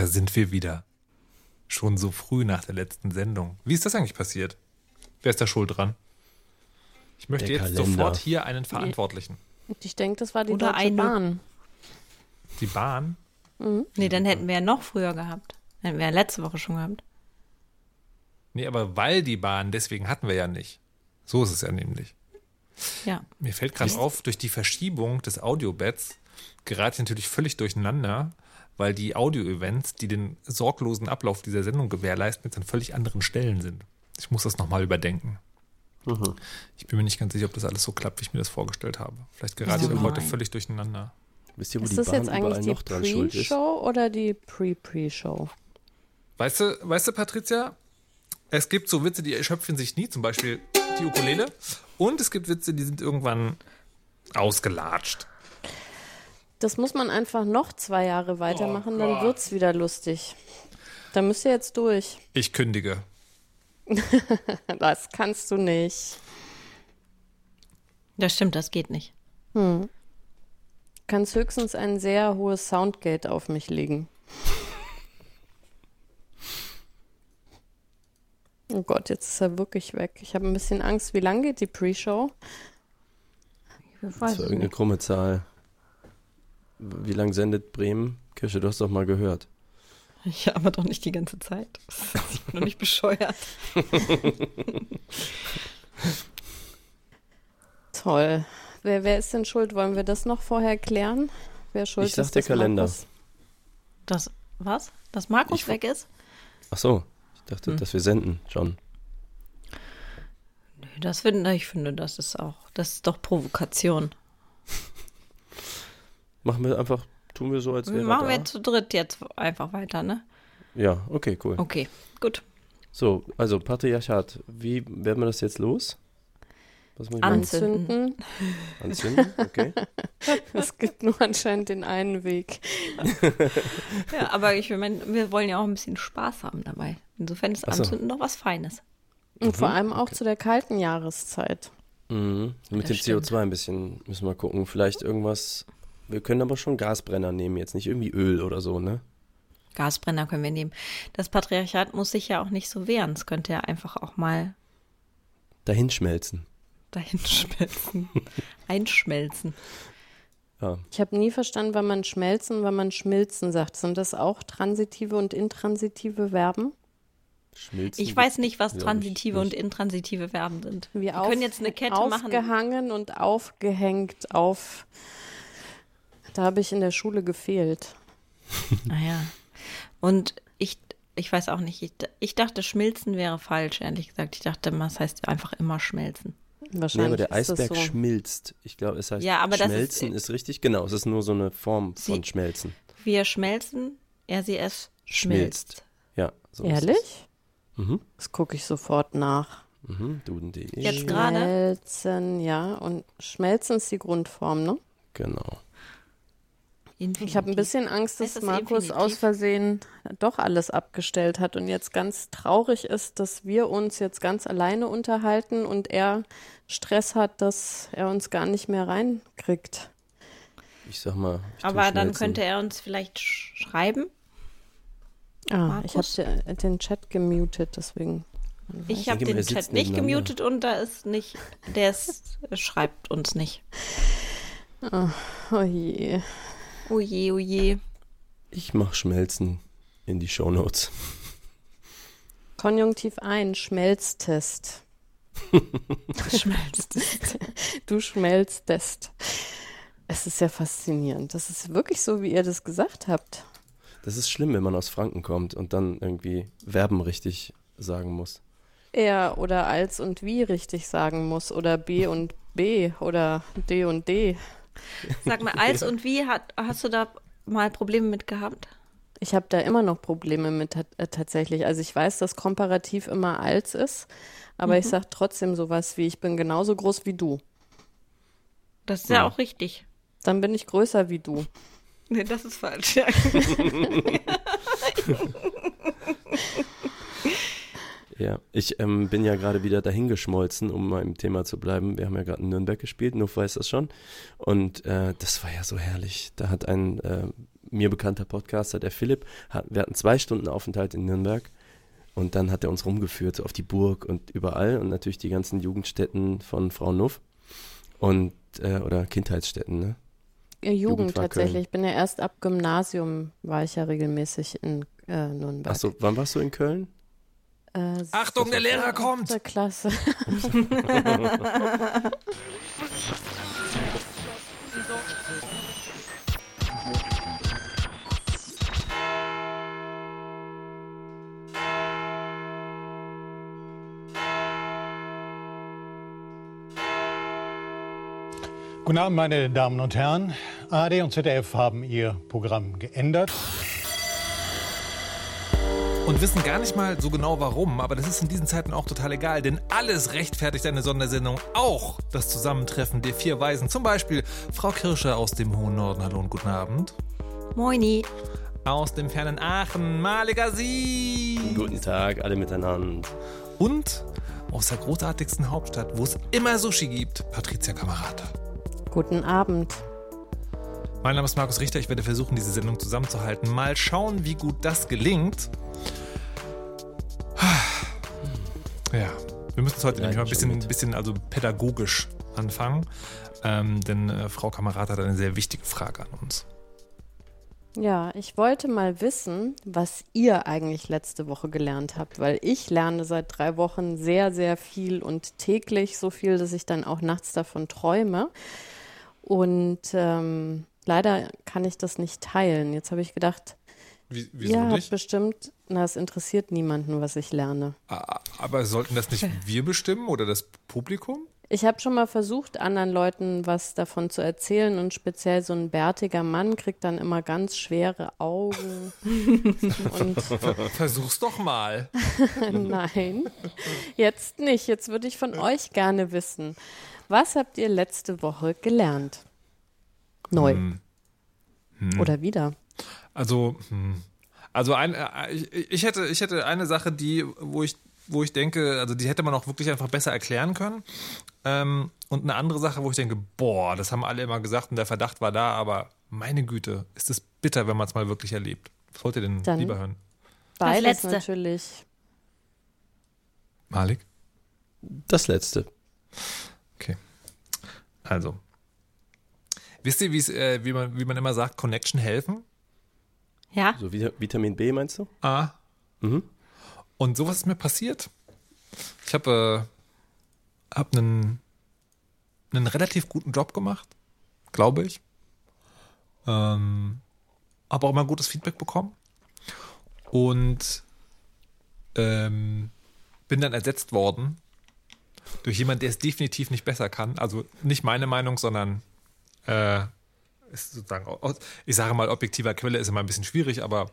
Da sind wir wieder. Schon so früh nach der letzten Sendung. Wie ist das eigentlich passiert? Wer ist da schuld dran? Ich möchte Der jetzt Kalender. sofort hier einen Verantwortlichen. Und ich denke, das war die Oder Deutsche eine- Bahn. Die Bahn? Nee, dann hätten wir ja noch früher gehabt. Hätten wir ja letzte Woche schon gehabt. Nee, aber weil die Bahn, deswegen hatten wir ja nicht. So ist es ja nämlich. Ja. Mir fällt gerade auf, durch die Verschiebung des Audiobeds gerate ich natürlich völlig durcheinander, weil die Audio-Events, die den sorglosen Ablauf dieser Sendung gewährleisten, jetzt an völlig anderen Stellen sind. Ich muss das nochmal überdenken. Mhm. Ich bin mir nicht ganz sicher, ob das alles so klappt, wie ich mir das vorgestellt habe. Vielleicht Oh auch heute völlig durcheinander. Wisst ihr, wo Ist die das Bahn jetzt eigentlich überall die noch dran schuld ist? Pre-Show oder die Pre-Pre-Show? Weißt du, weißt du, Patricia? Es gibt so Witze, die erschöpfen sich nie, zum Beispiel die Ukulele. Und es gibt Witze, die sind irgendwann ausgelatscht. Das muss man einfach noch zwei Jahre weitermachen, Oh dann wird's wieder lustig. Da müsst ihr jetzt durch. Ich kündige. Das kannst du nicht. Das stimmt, das geht nicht. Du kannst höchstens ein sehr hohes Soundgate auf mich legen. Oh Gott, jetzt ist er wirklich weg. Ich habe ein bisschen Angst. Wie lang geht die Pre-Show? Ich Das war es irgendeine krumme Zahl. Wie lang sendet Bremen? Kirsche, du hast doch mal gehört. Ja, aber doch nicht die ganze Zeit. Ich bin doch nicht bescheuert. Toll. Wer, wer ist denn schuld? Wollen wir das noch vorher klären? Wer schuld Ich sag ist? der dass Kalender. Markus- Das, was? Dass Markus Ich- weg ist? Ach so, ich dachte, Hm. dass wir senden, John. Nö, das finde ich finde, das ist auch, das ist doch Provokation. Machen wir einfach, tun wir so, als wäre Machen er wir da. zu dritt jetzt einfach weiter, ne? Ja, okay, cool. Okay, gut. So, also Patriarchat, wie werden wir das jetzt los? Was muss ich An- machen? Anzünden. Anzünden? Okay. Es gibt nur anscheinend den einen Weg. Ja, aber ich meine, wir wollen ja auch ein bisschen Spaß haben dabei. Insofern ist so. Anzünden doch was Feines. Und vor Mhm, allem auch okay. zu der kalten Jahreszeit. Mhm. Mit Das dem stimmt. CO2 ein bisschen müssen wir gucken. Vielleicht irgendwas. Wir können aber schon Gasbrenner nehmen, jetzt nicht irgendwie Öl oder so, ne? Gasbrenner können wir nehmen. Das Patriarchat muss sich ja auch nicht so wehren. Es könnte ja einfach auch mal Dahin schmelzen. dahin schmelzen. Einschmelzen. Ja. Ich habe nie verstanden, wann man schmelzen, wann man schmilzen sagt. Sind das auch transitive und intransitive Verben? Schmilzen. Ich weiß nicht, was transitive und nicht. intransitive Verben sind. Wie Wir können jetzt eine Kette machen. aufgehangen und aufgehängt auf. Da habe ich in der Schule gefehlt. Naja. Und ich, ich weiß auch nicht, ich, ich dachte, schmilzen wäre falsch, ehrlich gesagt. Ich dachte, das heißt einfach immer schmelzen. Wahrscheinlich Nee, aber der Eisberg so. schmilzt. Ich glaube, es heißt Ja, aber das ist- schmelzen ist, richtig. Genau, es ist nur so eine Form von Sie- schmelzen. Wir schmelzen, er sie es schmilzt. Ja. So ist Ehrlich? es. Mhm. Das gucke ich sofort nach. Mhm. Duden.de. Jetzt gerade? Schmelzen, ja. Und schmelzen ist die Grundform, ne? Genau. Ich habe ein bisschen Angst, dass das Markus Infinitiv? aus Versehen doch alles abgestellt hat und jetzt ganz traurig ist, dass wir uns jetzt ganz alleine unterhalten und er Stress hat, dass er uns gar nicht mehr reinkriegt. Ich sag mal. ich Aber dann könnte er uns vielleicht sch schreiben. Ah, ich habe Markus? den Chat gemutet, deswegen. Ich habe den Chat nicht gemutet und da ist nicht, der ist, schreibt uns nicht. Oh je. Oh je, oh je. Ich mach Schmelzen in die Shownotes. Konjunktiv ein, Schmelztest. Schmelzt. Du schmelztest. Es ist ja faszinierend. Das ist wirklich so, wie ihr das gesagt habt. Das ist schlimm, wenn man aus Franken kommt und dann irgendwie Verben richtig sagen muss. Er oder als und wie richtig sagen muss oder B und B oder D und D. Sag mal, als und wie hat, hast du da mal Probleme mit gehabt? Ich habe da immer noch Probleme mit äh, tatsächlich. Also ich weiß, dass komparativ immer als ist, aber ich sage trotzdem sowas wie, ich bin genauso groß wie du. Das ist ja, Ja. auch richtig. Dann bin ich größer wie du. Nee, das ist falsch. Ja. Ich ähm, bin ja gerade wieder dahingeschmolzen, um mal im Thema zu bleiben. Wir haben ja gerade in Nürnberg gespielt, Nuff weiß das schon. Und äh, das war ja so herrlich. Da hat ein äh, mir bekannter Podcaster, der Philipp, hat, wir hatten zwei Stunden Aufenthalt in Nürnberg und dann hat er uns rumgeführt so auf die Burg und überall und natürlich die ganzen Jugendstätten von Frau Nuff und äh, oder Kindheitsstätten, ne? Ja, Jugend Jugend tatsächlich. Ich bin ja erst ab Gymnasium war ich ja regelmäßig in äh, Nürnberg. Achso, wann warst du in Köln? Äh, Achtung, der Lehrer kommt! Klasse. Guten Abend, meine Damen und Herren. ARD und ZDF haben ihr Programm geändert. Und wissen gar nicht mal so genau warum, aber das ist in diesen Zeiten auch total egal, denn alles rechtfertigt eine Sondersendung, auch das Zusammentreffen der vier Weisen. Zum Beispiel Frau Kirsche aus dem hohen Norden, hallo und guten Abend. Moini. Aus dem fernen Aachen, Malika Sie. Guten Tag, alle miteinander. Und aus der großartigsten Hauptstadt, wo es immer Sushi gibt, Patricia Kamerata. Guten Abend. Mein Name ist Markus Richter, ich werde versuchen, diese Sendung zusammenzuhalten. Mal schauen, wie gut das gelingt. Ja, wir müssen es heute Ja, nämlich mal ein bisschen, bisschen also pädagogisch anfangen, ähm, denn äh, Frau Kamerad hat eine sehr wichtige Frage an uns. Ja, ich wollte mal wissen, was ihr eigentlich letzte Woche gelernt habt, weil ich lerne seit drei Wochen sehr, sehr viel und täglich so viel, dass ich dann auch nachts davon träume. Und ähm, leider kann ich das nicht teilen. Jetzt habe ich gedacht, Wie, ihr habt bestimmt, na, es interessiert niemanden, was ich lerne. Aber sollten das nicht wir bestimmen oder das Publikum? Ich habe schon mal versucht, anderen Leuten was davon zu erzählen und speziell so ein bärtiger Mann kriegt dann immer ganz schwere Augen. und Versuch's doch mal. nein, jetzt nicht. Jetzt würde ich von euch gerne wissen, was habt ihr letzte Woche gelernt? Neu. Oder wieder? Also, hm. Also ein, äh, ich, ich hätte, ich hätte eine Sache, die, wo ich, wo ich denke, also die hätte man auch wirklich einfach besser erklären können. Ähm, und eine andere Sache, wo ich denke, boah, das haben alle immer gesagt und der Verdacht war da, aber meine Güte, ist es bitter, wenn man es mal wirklich erlebt. Was wollt ihr denn Dann- lieber hören? Beides letzte. natürlich. Malik? Das letzte. Okay. Also. Wisst ihr, äh, wie, man, wie man immer sagt, Connection helfen? Ja? So Vita- Vitamin B meinst du? Ah. Mhm. Und sowas ist mir passiert. Ich habe äh, hab einen, einen relativ guten Job gemacht, glaube ich. Ähm, habe auch immer gutes Feedback bekommen. Und ähm, bin dann ersetzt worden durch jemanden, der es definitiv nicht besser kann. Also nicht meine Meinung, sondern äh, ist sozusagen, aus, ich sage mal, objektiver Quelle ist immer ein bisschen schwierig, aber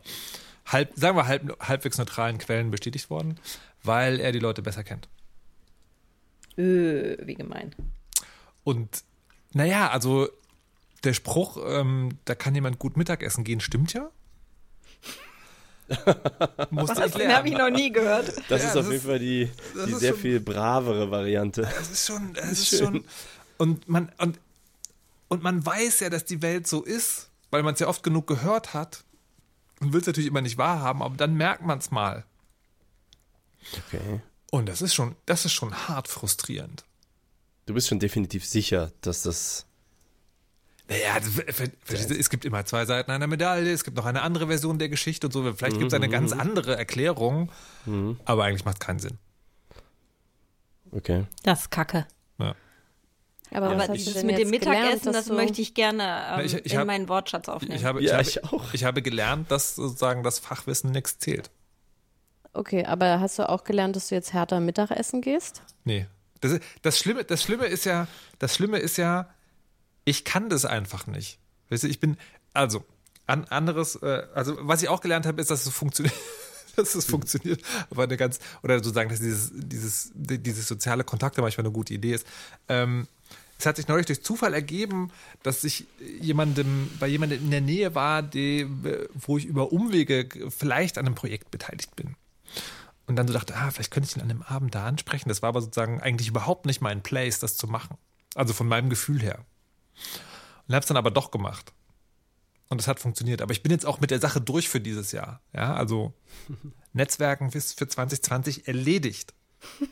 halb, sagen wir halb, halbwegs neutralen Quellen bestätigt worden, weil er die Leute besser kennt. Öh, wie gemein. Und naja, also der Spruch, ähm, da kann jemand gut Mittagessen gehen, stimmt ja. Musste ich Den habe ich noch nie gehört. Das Ja, ist das auf jeden Fall die, das die sehr schon- viel bravere Variante. Es ist schon, es ist Schön. schon. Und man, und, und man weiß ja, dass die Welt so ist, weil man es ja oft genug gehört hat und will es natürlich immer nicht wahrhaben, aber dann merkt man es mal. Okay. Und das ist schon, das ist schon hart frustrierend. Du bist schon definitiv sicher, dass das. Naja, du, es gibt immer zwei Seiten einer Medaille, es gibt noch eine andere Version der Geschichte und so. Vielleicht gibt es eine ganz andere Erklärung, aber eigentlich macht es keinen Sinn. Okay. Das ist kacke. Ja. Aber, Aber was hast das du mit dem gelernt, Mittagessen, dass das möchte ich gerne ähm, ich- ich in hab- meinen Wortschatz aufnehmen. Ich habe, Ja, ich, ich habe, auch. ich habe gelernt, dass sozusagen das Fachwissen nichts zählt. Okay, aber hast du auch gelernt, dass du jetzt härter Mittagessen gehst? Nee. Das, das, Schlimme, das Schlimme ist ja, das Schlimme ist ja, ich kann das einfach nicht. Weißt du, ich bin, also, an, anderes, äh, also was ich auch gelernt habe, ist, dass es funktioniert. Dass es funktioniert, aber eine ganz, oder sozusagen, dass dieses, dieses, die- dieses soziale Kontakte manchmal eine gute Idee ist. Ähm, es hat sich neulich durch Zufall ergeben, dass ich jemandem, bei jemandem in der Nähe war, die, wo ich über Umwege vielleicht an einem Projekt beteiligt bin. Und dann so dachte, ah, vielleicht könnte ich ihn an dem Abend da ansprechen. Das war aber sozusagen eigentlich überhaupt nicht mein Place, das zu machen. Also von meinem Gefühl her. Und habe es dann aber doch gemacht. Und es hat funktioniert. Aber ich bin jetzt auch mit der Sache durch für dieses Jahr. Ja, also Netzwerken ist für 2020 erledigt.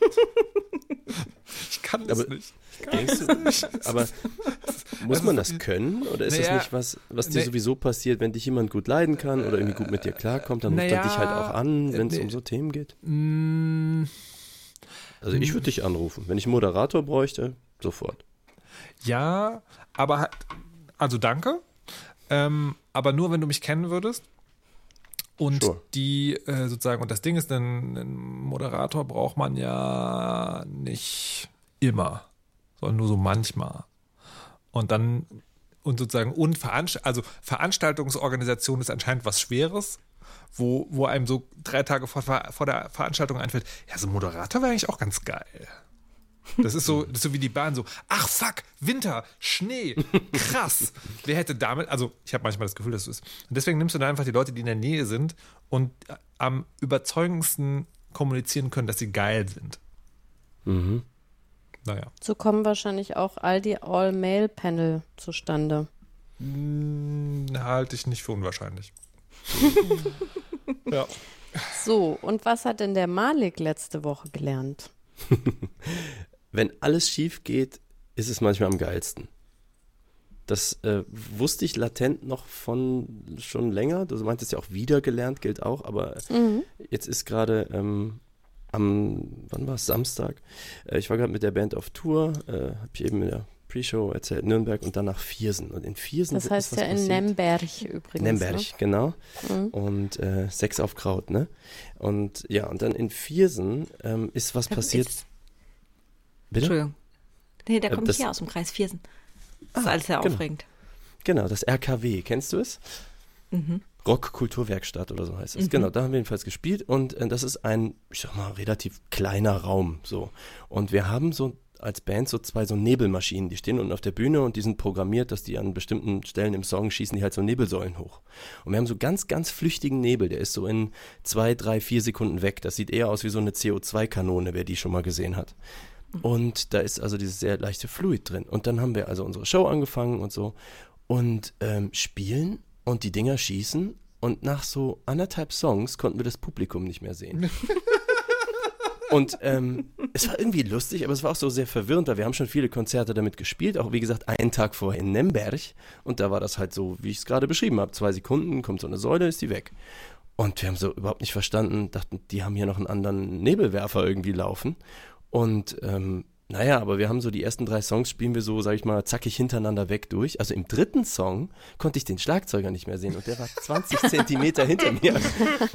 ich kann das Aber- nicht. Denkst du, aber muss man das können? Oder ist das Naja, nicht was, was dir nee. sowieso passiert, wenn dich jemand gut leiden kann oder irgendwie gut mit dir klarkommt, dann ruft Naja, er dich halt auch an, wenn es nee. um so Themen geht? Mm, Also ich würde dich anrufen. Wenn ich einen Moderator bräuchte, sofort. Ja, aber halt, also danke. Ähm, aber nur, wenn du mich kennen würdest. Und Sure. die äh, sozusagen, und das Ding ist, einen, Moderator braucht man ja nicht immer, sondern nur so manchmal. Und dann, und sozusagen, und Veranst also Veranstaltungsorganisation ist anscheinend was Schweres, wo, wo einem so drei Tage vor, vor der Veranstaltung einfällt, ja, so ein Moderator wäre eigentlich auch ganz geil. Das ist so, das ist so wie die Bahn so, ach fuck, Winter, Schnee, krass. Wer hätte damit, also ich habe manchmal das Gefühl, dass du es. Und deswegen nimmst du dann einfach die Leute, die in der Nähe sind und am überzeugendsten kommunizieren können, dass sie geil sind. Mhm. Naja. So kommen wahrscheinlich auch all die All-Mail-Panel zustande. Hm, halte ich nicht für unwahrscheinlich. ja. So, und was hat denn der Malik letzte Woche gelernt? Wenn alles schief geht, ist es manchmal am geilsten. Das äh, wusste ich latent noch von schon länger. Du meintest ja auch wieder gelernt, gilt auch, aber Mhm. jetzt ist gerade ähm, am, wann war es, Samstag? Äh, ich war gerade mit der Band auf Tour, äh, habe ich eben in der Pre-Show erzählt, Nürnberg und danach Viersen. Und in Viersen Das ist heißt was ja in passiert. Nemberg übrigens. Nemberg, genau. Ne? Mhm. Und äh, Sex auf Kraut, ne? Und ja, und dann in Viersen ähm, ist was passiert. Ist- Bitte? Entschuldigung. Nee, der Äh, kommt das- hier aus dem Kreis Viersen. Das ist Ah, alles sehr genau. aufregend. Genau, das RKW, kennst du es? Mhm. Rock-Kulturwerkstatt oder so heißt es. Mhm. Genau, da haben wir jedenfalls gespielt und äh, das ist ein, ich sag mal, relativ kleiner Raum so. Und wir haben so als Band so zwei so Nebelmaschinen, die stehen unten auf der Bühne und die sind programmiert, dass die an bestimmten Stellen im Song schießen die halt so Nebelsäulen hoch. Und wir haben so ganz, ganz flüchtigen Nebel, der ist so in zwei, drei, vier Sekunden weg. Das sieht eher aus wie so eine CO2-Kanone, wer die schon mal gesehen hat. Und da ist also dieses sehr leichte Fluid drin. Und dann haben wir also unsere Show angefangen und so und ähm, spielen und die Dinger schießen und nach so anderthalb Songs konnten wir das Publikum nicht mehr sehen. Und ähm, es war irgendwie lustig, aber es war auch so sehr verwirrend, weil wir haben schon viele Konzerte damit gespielt, auch wie gesagt einen Tag vorher in Nemberg. Und da war das halt so, wie ich es gerade beschrieben habe. Zwei Sekunden, kommt so eine Säule, ist die weg. Und wir haben so überhaupt nicht verstanden, dachten, die haben hier noch einen anderen Nebelwerfer irgendwie laufen. Und ähm, naja, aber wir haben so die ersten drei Songs spielen wir so, sag ich mal, zackig hintereinander weg durch. Also im dritten Song konnte ich den Schlagzeuger nicht mehr sehen und der war 20 Zentimeter hinter mir.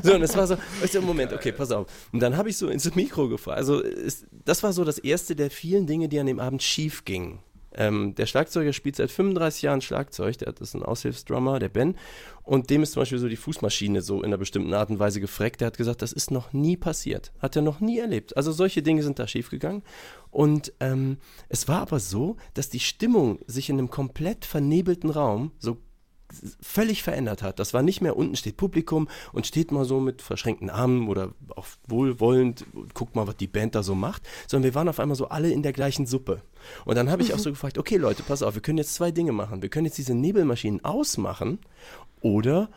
So, und es war so, weißt du, Moment, okay, pass auf. Und dann habe ich so ins Mikro gefragt. Also es, das war so das erste der vielen Dinge, die an dem Abend schief gingen. Ähm, der Schlagzeuger spielt seit 35 Jahren Schlagzeug, der ist ein Aushilfsdrummer, der Ben. Und dem ist zum Beispiel so die Fußmaschine so in einer bestimmten Art und Weise gefreckt. Der hat gesagt, das ist noch nie passiert. Hat er noch nie erlebt. Also solche Dinge sind da schiefgegangen. Und ähm, es war aber so, dass die Stimmung sich in einem komplett vernebelten Raum so völlig verändert hat. Das war nicht mehr unten steht Publikum und steht mal so mit verschränkten Armen oder auch wohlwollend, guckt mal, was die Band da so macht, sondern wir waren auf einmal so alle in der gleichen Suppe. Und dann habe ich auch so gefragt, okay Leute, pass auf, wir können jetzt zwei Dinge machen. Wir können jetzt diese Nebelmaschinen ausmachen oder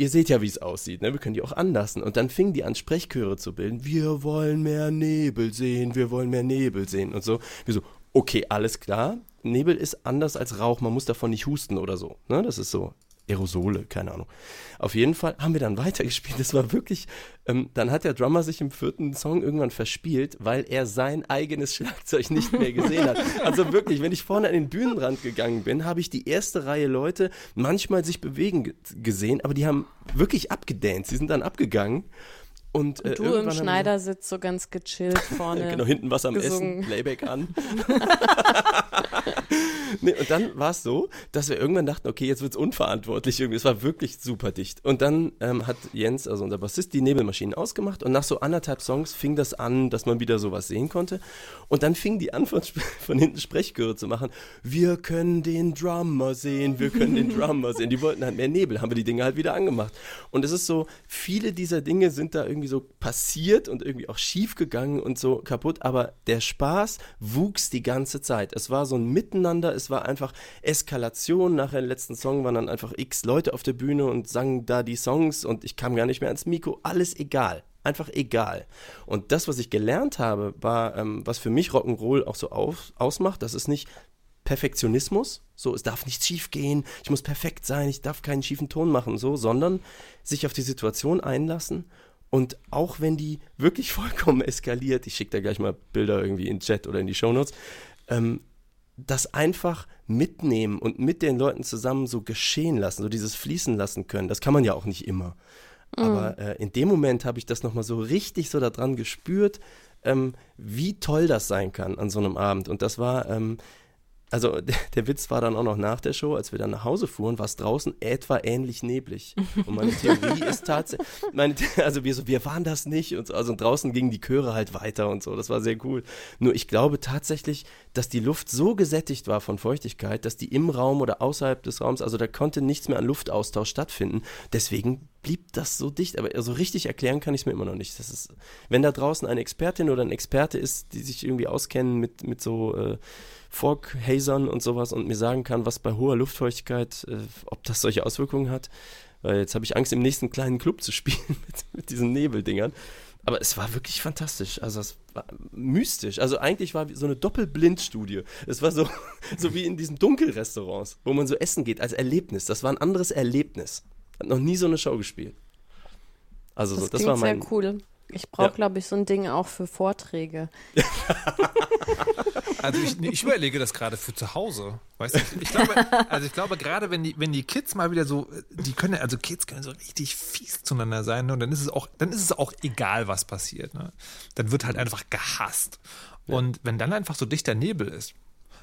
ihr seht ja, wie es aussieht, ne? wir können die auch anlassen. Und dann fingen die an, Sprechchöre zu bilden. Wir wollen mehr Nebel sehen, wir wollen mehr Nebel sehen und so. Wir so, okay, alles klar. Nebel ist anders als Rauch, man muss davon nicht husten oder so. Ne? Das ist so Aerosole, keine Ahnung. Auf jeden Fall haben wir dann weitergespielt. Das war wirklich, ähm, dann hat der Drummer sich im vierten Song irgendwann verspielt, weil er sein eigenes Schlagzeug nicht mehr gesehen hat. Also wirklich, wenn ich vorne an den Bühnenrand gegangen bin, habe ich die erste Reihe Leute manchmal sich bewegen ge- gesehen, aber die haben wirklich abgedanced. Sie sind dann abgegangen. Und, äh, Und du im Schneidersitz so ganz gechillt vorne. Genau, hinten was am gesungen. Essen, Playback an. nee, und dann war es so, dass wir irgendwann dachten, okay, jetzt wird's unverantwortlich irgendwie. Es war wirklich super dicht. Und dann ähm, hat Jens, also unser Bassist, die Nebelmaschinen ausgemacht und nach so anderthalb Songs fing das an, dass man wieder sowas sehen konnte. Und dann fing die an, von, von hinten Sprechchöre zu machen. Wir können den Drummer sehen, wir können den Drummer sehen. Die wollten halt mehr Nebel, haben wir die Dinge halt wieder angemacht. Und es ist so, viele dieser Dinge sind da irgendwie so passiert und irgendwie auch schief gegangen und so kaputt, aber der Spaß wuchs die ganze Zeit. Es war so ein Miteinander, es war einfach Eskalation. Nach dem letzten Song waren dann einfach x Leute auf der Bühne und sangen da die Songs und ich kam gar nicht mehr ans Mikro. Alles egal. Einfach egal. Und das, was ich gelernt habe, war, ähm, was für mich Rock'n'Roll auch so auf, ausmacht, das ist nicht Perfektionismus, so es darf nichts schief gehen, ich muss perfekt sein, ich darf keinen schiefen Ton machen, so, sondern sich auf die Situation einlassen und auch wenn die wirklich vollkommen eskaliert, ich schicke da gleich mal Bilder irgendwie in den Chat oder in die Shownotes, ähm, das einfach mitnehmen und mit den Leuten zusammen so geschehen lassen, so dieses fließen lassen können. Das kann man ja auch nicht immer. Mhm. Aber äh, in dem Moment habe ich das nochmal so richtig so daran gespürt, ähm, wie toll das sein kann an so einem Abend. Und das war, ähm, also der, Witz war dann auch noch nach der Show, als wir dann nach Hause fuhren, war es draußen etwa ähnlich neblig. Und meine Theorie ist tatsächlich, also wir so, wir waren das nicht und so, also draußen gingen die Chöre halt weiter und so, das war sehr cool. Nur ich glaube tatsächlich, dass die Luft so gesättigt war von Feuchtigkeit, dass die im Raum oder außerhalb des Raums, also da konnte nichts mehr an Luftaustausch stattfinden. Deswegen blieb das so dicht, aber so richtig erklären kann ich es mir immer noch nicht. Das ist, wenn da draußen eine Expertin oder ein Experte ist, die sich irgendwie auskennen mit, mit so äh, Fog-Hazern und sowas und mir sagen kann, was bei hoher Luftfeuchtigkeit, äh, ob das solche Auswirkungen hat, weil jetzt habe ich Angst, im nächsten kleinen Club zu spielen mit, mit diesen Nebeldingern. Aber es war wirklich fantastisch. Also es war mystisch. Also eigentlich war so eine Doppelblindstudie. Es war so, so wie in diesen Dunkelrestaurants, wo man so essen geht als Erlebnis. Das war ein anderes Erlebnis. Hat noch nie so eine Show gespielt. Also das, so, das war mein. Sehr cool. Ich brauche, ja. glaube ich, so ein Ding auch für Vorträge. also ich, ich, überlege das gerade für zu Hause. Weißt du, ich glaube, also ich glaube gerade, wenn die, wenn die Kids mal wieder so, die können, also Kids können so richtig fies zueinander sein ne? und dann ist es auch, dann ist es auch egal, was passiert. Ne? Dann wird halt einfach gehasst. Und wenn dann einfach so dichter Nebel ist,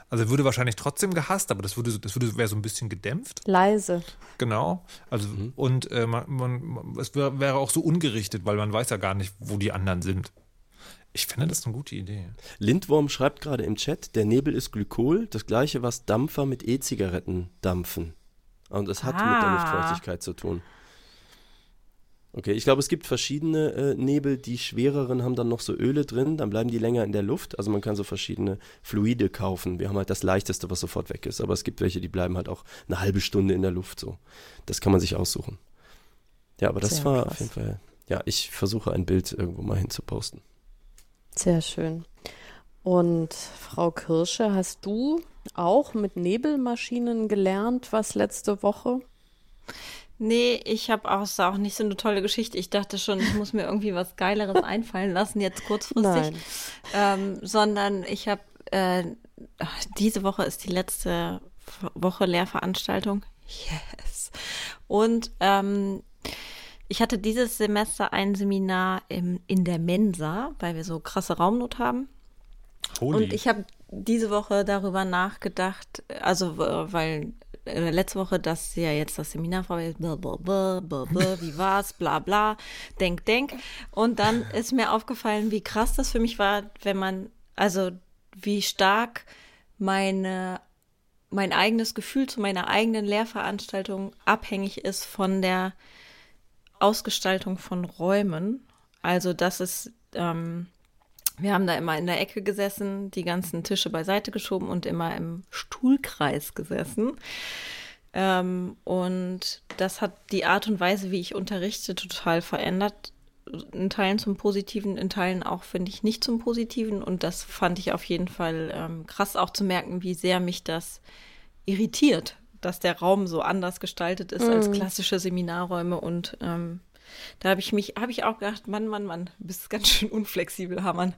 also würde wahrscheinlich trotzdem gehasst, aber das würde, das würde wäre so ein bisschen gedämpft. Leise. Genau. Also mhm. und äh, man, man, es wär, wäre auch so ungerichtet, weil man weiß ja gar nicht, wo die anderen sind. Ich finde das eine gute Idee. Lindworm schreibt gerade im Chat, der Nebel ist Glykol, das gleiche, was Dampfer mit E-Zigaretten dampfen. Und es hat ah. mit der Luftfeuchtigkeit zu tun. Okay, ich glaube, es gibt verschiedene äh, Nebel. Die schwereren haben dann noch so Öle drin, dann bleiben die länger in der Luft. Also man kann so verschiedene Fluide kaufen. Wir haben halt das leichteste, was sofort weg ist. Aber es gibt welche, die bleiben halt auch eine halbe Stunde in der Luft so. Das kann man sich aussuchen. Ja, aber das Sehr war krass. auf jeden Fall. Ja, ich versuche ein Bild irgendwo mal hinzuposten. Sehr schön. Und Frau Kirsche, hast du auch mit Nebelmaschinen gelernt, was letzte Woche? Nee, ich habe auch, ist auch nicht so eine tolle Geschichte. Ich dachte schon, ich muss mir irgendwie was Geileres einfallen lassen, jetzt kurzfristig. Ähm, sondern ich habe, äh, diese Woche ist die letzte Woche Lehrveranstaltung. Yes. Und ähm, ich hatte dieses Semester ein Seminar im, in der Mensa, weil wir so krasse Raumnot haben. Holy. Und ich habe diese Woche darüber nachgedacht, also weil äh, letzte Woche, dass ja jetzt das Seminar vorbei ist, wie war's, bla bla, denk, denk. Und dann ist mir aufgefallen, wie krass das für mich war, wenn man, also wie stark meine mein eigenes Gefühl zu meiner eigenen Lehrveranstaltung abhängig ist von der Ausgestaltung von Räumen. Also das ist ähm, wir haben da immer in der Ecke gesessen, die ganzen Tische beiseite geschoben und immer im Stuhlkreis gesessen. Ähm, und das hat die Art und Weise, wie ich unterrichte, total verändert. In Teilen zum Positiven, in Teilen auch, finde ich, nicht zum Positiven. Und das fand ich auf jeden Fall ähm, krass auch zu merken, wie sehr mich das irritiert, dass der Raum so anders gestaltet ist mm. als klassische Seminarräume und ähm, da habe ich mich, habe ich auch gedacht, Mann, Mann, Mann, du bist ganz schön unflexibel, Hamann.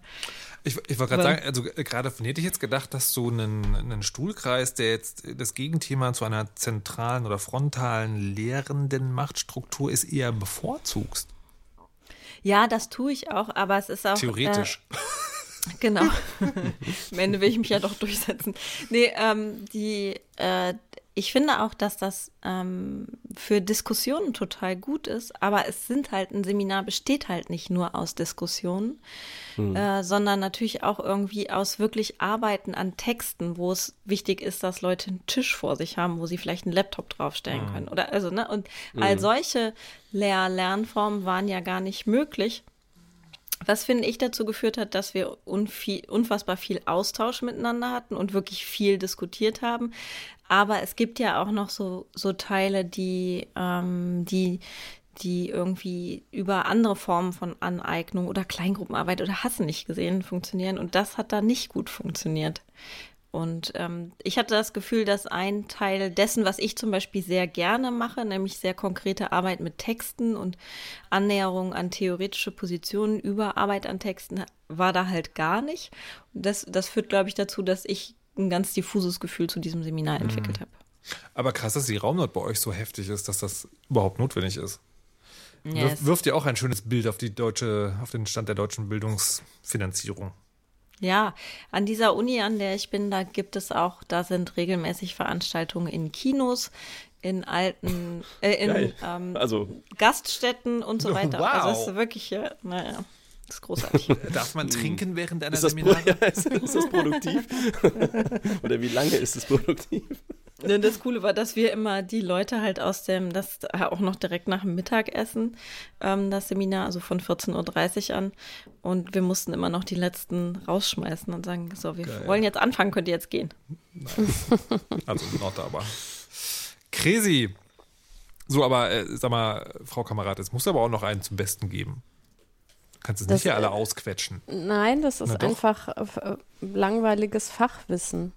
Ich, ich wollte gerade sagen, also äh, gerade von hätte ich jetzt gedacht, dass so einen, einen Stuhlkreis, der jetzt das Gegenthema zu einer zentralen oder frontalen lehrenden Machtstruktur ist, eher bevorzugst. Ja, das tue ich auch, aber es ist auch. Theoretisch. Äh, Genau. Am Ende will ich mich ja doch durchsetzen. Nee, ähm, die, äh, ich finde auch, dass das ähm, für Diskussionen total gut ist, aber es sind halt, ein Seminar besteht halt nicht nur aus Diskussionen, mhm. äh, sondern natürlich auch irgendwie aus wirklich Arbeiten an Texten, wo es wichtig ist, dass Leute einen Tisch vor sich haben, wo sie vielleicht einen Laptop draufstellen mhm. können. Oder also, ne? Und mhm. all solche Lehr Lernformen waren ja gar nicht möglich was finde ich dazu geführt hat, dass wir unfassbar viel Austausch miteinander hatten und wirklich viel diskutiert haben. Aber es gibt ja auch noch so, so Teile, die, ähm, die, die irgendwie über andere Formen von Aneignung oder Kleingruppenarbeit oder Hassen nicht gesehen funktionieren. Und das hat da nicht gut funktioniert. Und ähm, ich hatte das Gefühl, dass ein Teil dessen, was ich zum Beispiel sehr gerne mache, nämlich sehr konkrete Arbeit mit Texten und Annäherung an theoretische Positionen über Arbeit an Texten, war da halt gar nicht. Und das, das führt, glaube ich, dazu, dass ich ein ganz diffuses Gefühl zu diesem Seminar mhm. entwickelt habe. Aber krass, dass die Raumnot bei euch so heftig ist, dass das überhaupt notwendig ist. Yes. Wirft ihr auch ein schönes Bild auf die deutsche, auf den Stand der deutschen Bildungsfinanzierung. Ja, an dieser Uni, an der ich bin, da gibt es auch, da sind regelmäßig Veranstaltungen in Kinos, in alten, äh, in ähm, also. Gaststätten und so weiter. Wow. Also es ist wirklich, ja, naja. Das ist großartig. Darf man trinken während einer ist das, Seminare? Ja, ist, ist das produktiv? Oder wie lange ist es produktiv? Das Coole war, dass wir immer die Leute halt aus dem, das auch noch direkt nach dem Mittagessen, ähm, das Seminar, also von 14.30 Uhr an. Und wir mussten immer noch die letzten rausschmeißen und sagen, so, wir Geil. wollen jetzt anfangen, könnt ihr jetzt gehen. Nice. Also not aber. Crazy. So, aber äh, sag mal, Frau Kamerad, es muss aber auch noch einen zum Besten geben. Du kannst es das, nicht hier alle äh, ausquetschen. Nein, das ist einfach äh, langweiliges Fachwissen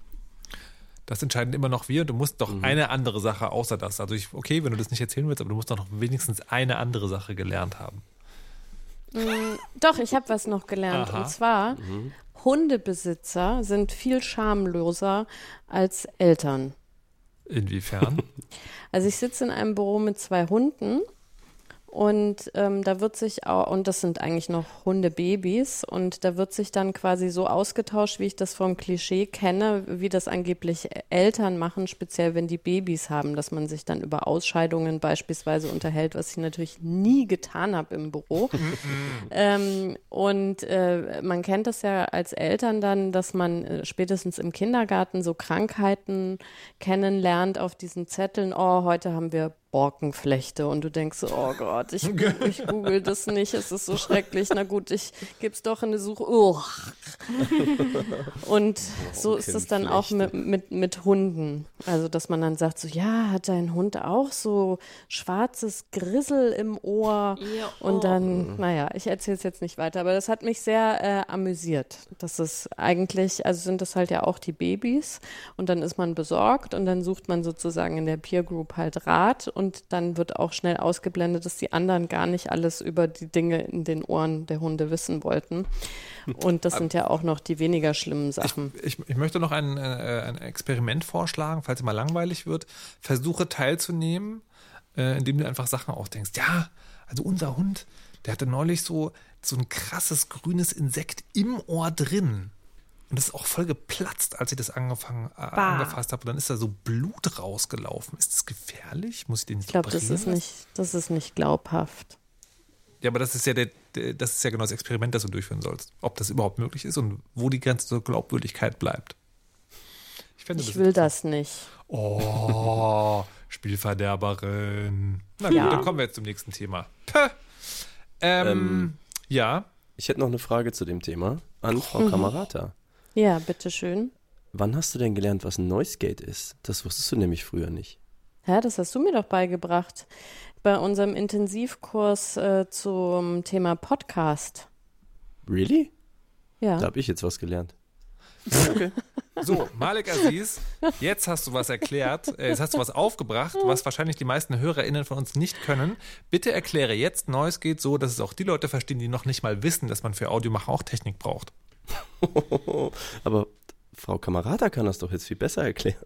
das entscheiden immer noch wir. Du musst doch mhm. eine andere Sache außer das. Also ich, okay, wenn du das nicht erzählen willst, aber du musst doch noch wenigstens eine andere Sache gelernt haben. Mm, doch, ich habe was noch gelernt. Aha. Und zwar, mhm. Hundebesitzer sind viel schamloser als Eltern. Inwiefern? Also ich sitze in einem Büro mit zwei Hunden und ähm, da wird sich auch, und das sind eigentlich noch Hundebabys, und da wird sich dann quasi so ausgetauscht, wie ich das vom Klischee kenne, wie das angeblich Eltern machen, speziell wenn die Babys haben, dass man sich dann über Ausscheidungen beispielsweise unterhält, was ich natürlich nie getan habe im Büro. ähm, und äh, man kennt das ja als Eltern dann, dass man äh, spätestens im Kindergarten so Krankheiten kennenlernt auf diesen Zetteln. Oh, heute haben wir Borkenflechte und du denkst, oh Gott, ich, ich google das nicht, es ist so schrecklich. Na gut, ich gebe es doch in eine Suche. Oh. Und so ist es dann auch mit, mit, mit Hunden. Also, dass man dann sagt, so, ja, hat dein Hund auch so schwarzes Grissel im Ohr? Ja, oh. Und dann, naja, ich erzähle es jetzt nicht weiter, aber das hat mich sehr äh, amüsiert. Das ist eigentlich, also sind das halt ja auch die Babys und dann ist man besorgt und dann sucht man sozusagen in der Peer Group halt Rat und dann wird auch schnell ausgeblendet, dass die anderen gar nicht alles über die Dinge in den Ohren der Hunde wissen wollten. Und das sind ja auch noch die weniger schlimmen Sachen. Ich, ich, ich möchte noch ein, äh, ein Experiment vorschlagen, falls es mal langweilig wird. Versuche teilzunehmen, äh, indem du einfach Sachen ausdenkst. Ja, also unser Hund, der hatte neulich so, so ein krasses grünes Insekt im Ohr drin. Und das ist auch voll geplatzt, als ich das angefangen, äh, angefasst habe. Und dann ist da so Blut rausgelaufen. Ist das gefährlich? Muss ich den nicht Ich glaube, das ist nicht, das ist nicht glaubhaft. Ja, aber das ist ja der, der, das ist ja genau das Experiment, das du durchführen sollst. Ob das überhaupt möglich ist und wo die Grenze zur Glaubwürdigkeit bleibt. Ich, finde, ich will das nicht. Oh, Spielverderberin. Na gut, ja. dann kommen wir jetzt zum nächsten Thema. Ähm, ähm, ja. Ich hätte noch eine Frage zu dem Thema an Frau mhm. Kamerata. Ja, bitteschön. Wann hast du denn gelernt, was ein Noise Gate ist? Das wusstest du nämlich früher nicht. Ja, das hast du mir doch beigebracht. Bei unserem Intensivkurs äh, zum Thema Podcast. Really? Ja. Da habe ich jetzt was gelernt. Okay. So, Malik Aziz, jetzt hast du was erklärt, äh, jetzt hast du was aufgebracht, was wahrscheinlich die meisten HörerInnen von uns nicht können. Bitte erkläre jetzt Noise Gate so, dass es auch die Leute verstehen, die noch nicht mal wissen, dass man für Audiomacher auch Technik braucht. Aber Frau Kamerata kann das doch jetzt viel besser erklären.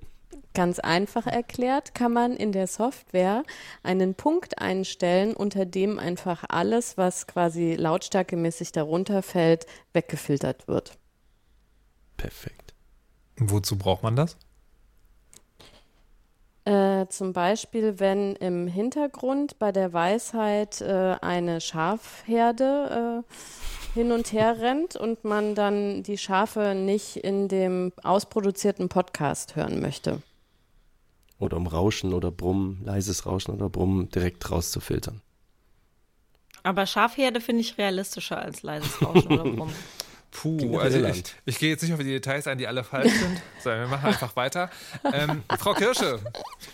Ganz einfach erklärt kann man in der Software einen Punkt einstellen, unter dem einfach alles, was quasi lautstärkemäßig darunter fällt, weggefiltert wird. Perfekt. Wozu braucht man das? Äh, zum Beispiel, wenn im Hintergrund bei der Weisheit äh, eine Schafherde äh, hin und her rennt und man dann die Schafe nicht in dem ausproduzierten Podcast hören möchte. Oder um Rauschen oder Brummen, leises Rauschen oder Brummen direkt rauszufiltern. Aber Schafherde finde ich realistischer als leises Rauschen oder Brummen. Puh, also ich, ich, gehe jetzt nicht auf die Details ein, die alle falsch sind, sondern wir machen einfach weiter. Ähm, Frau Kirsche,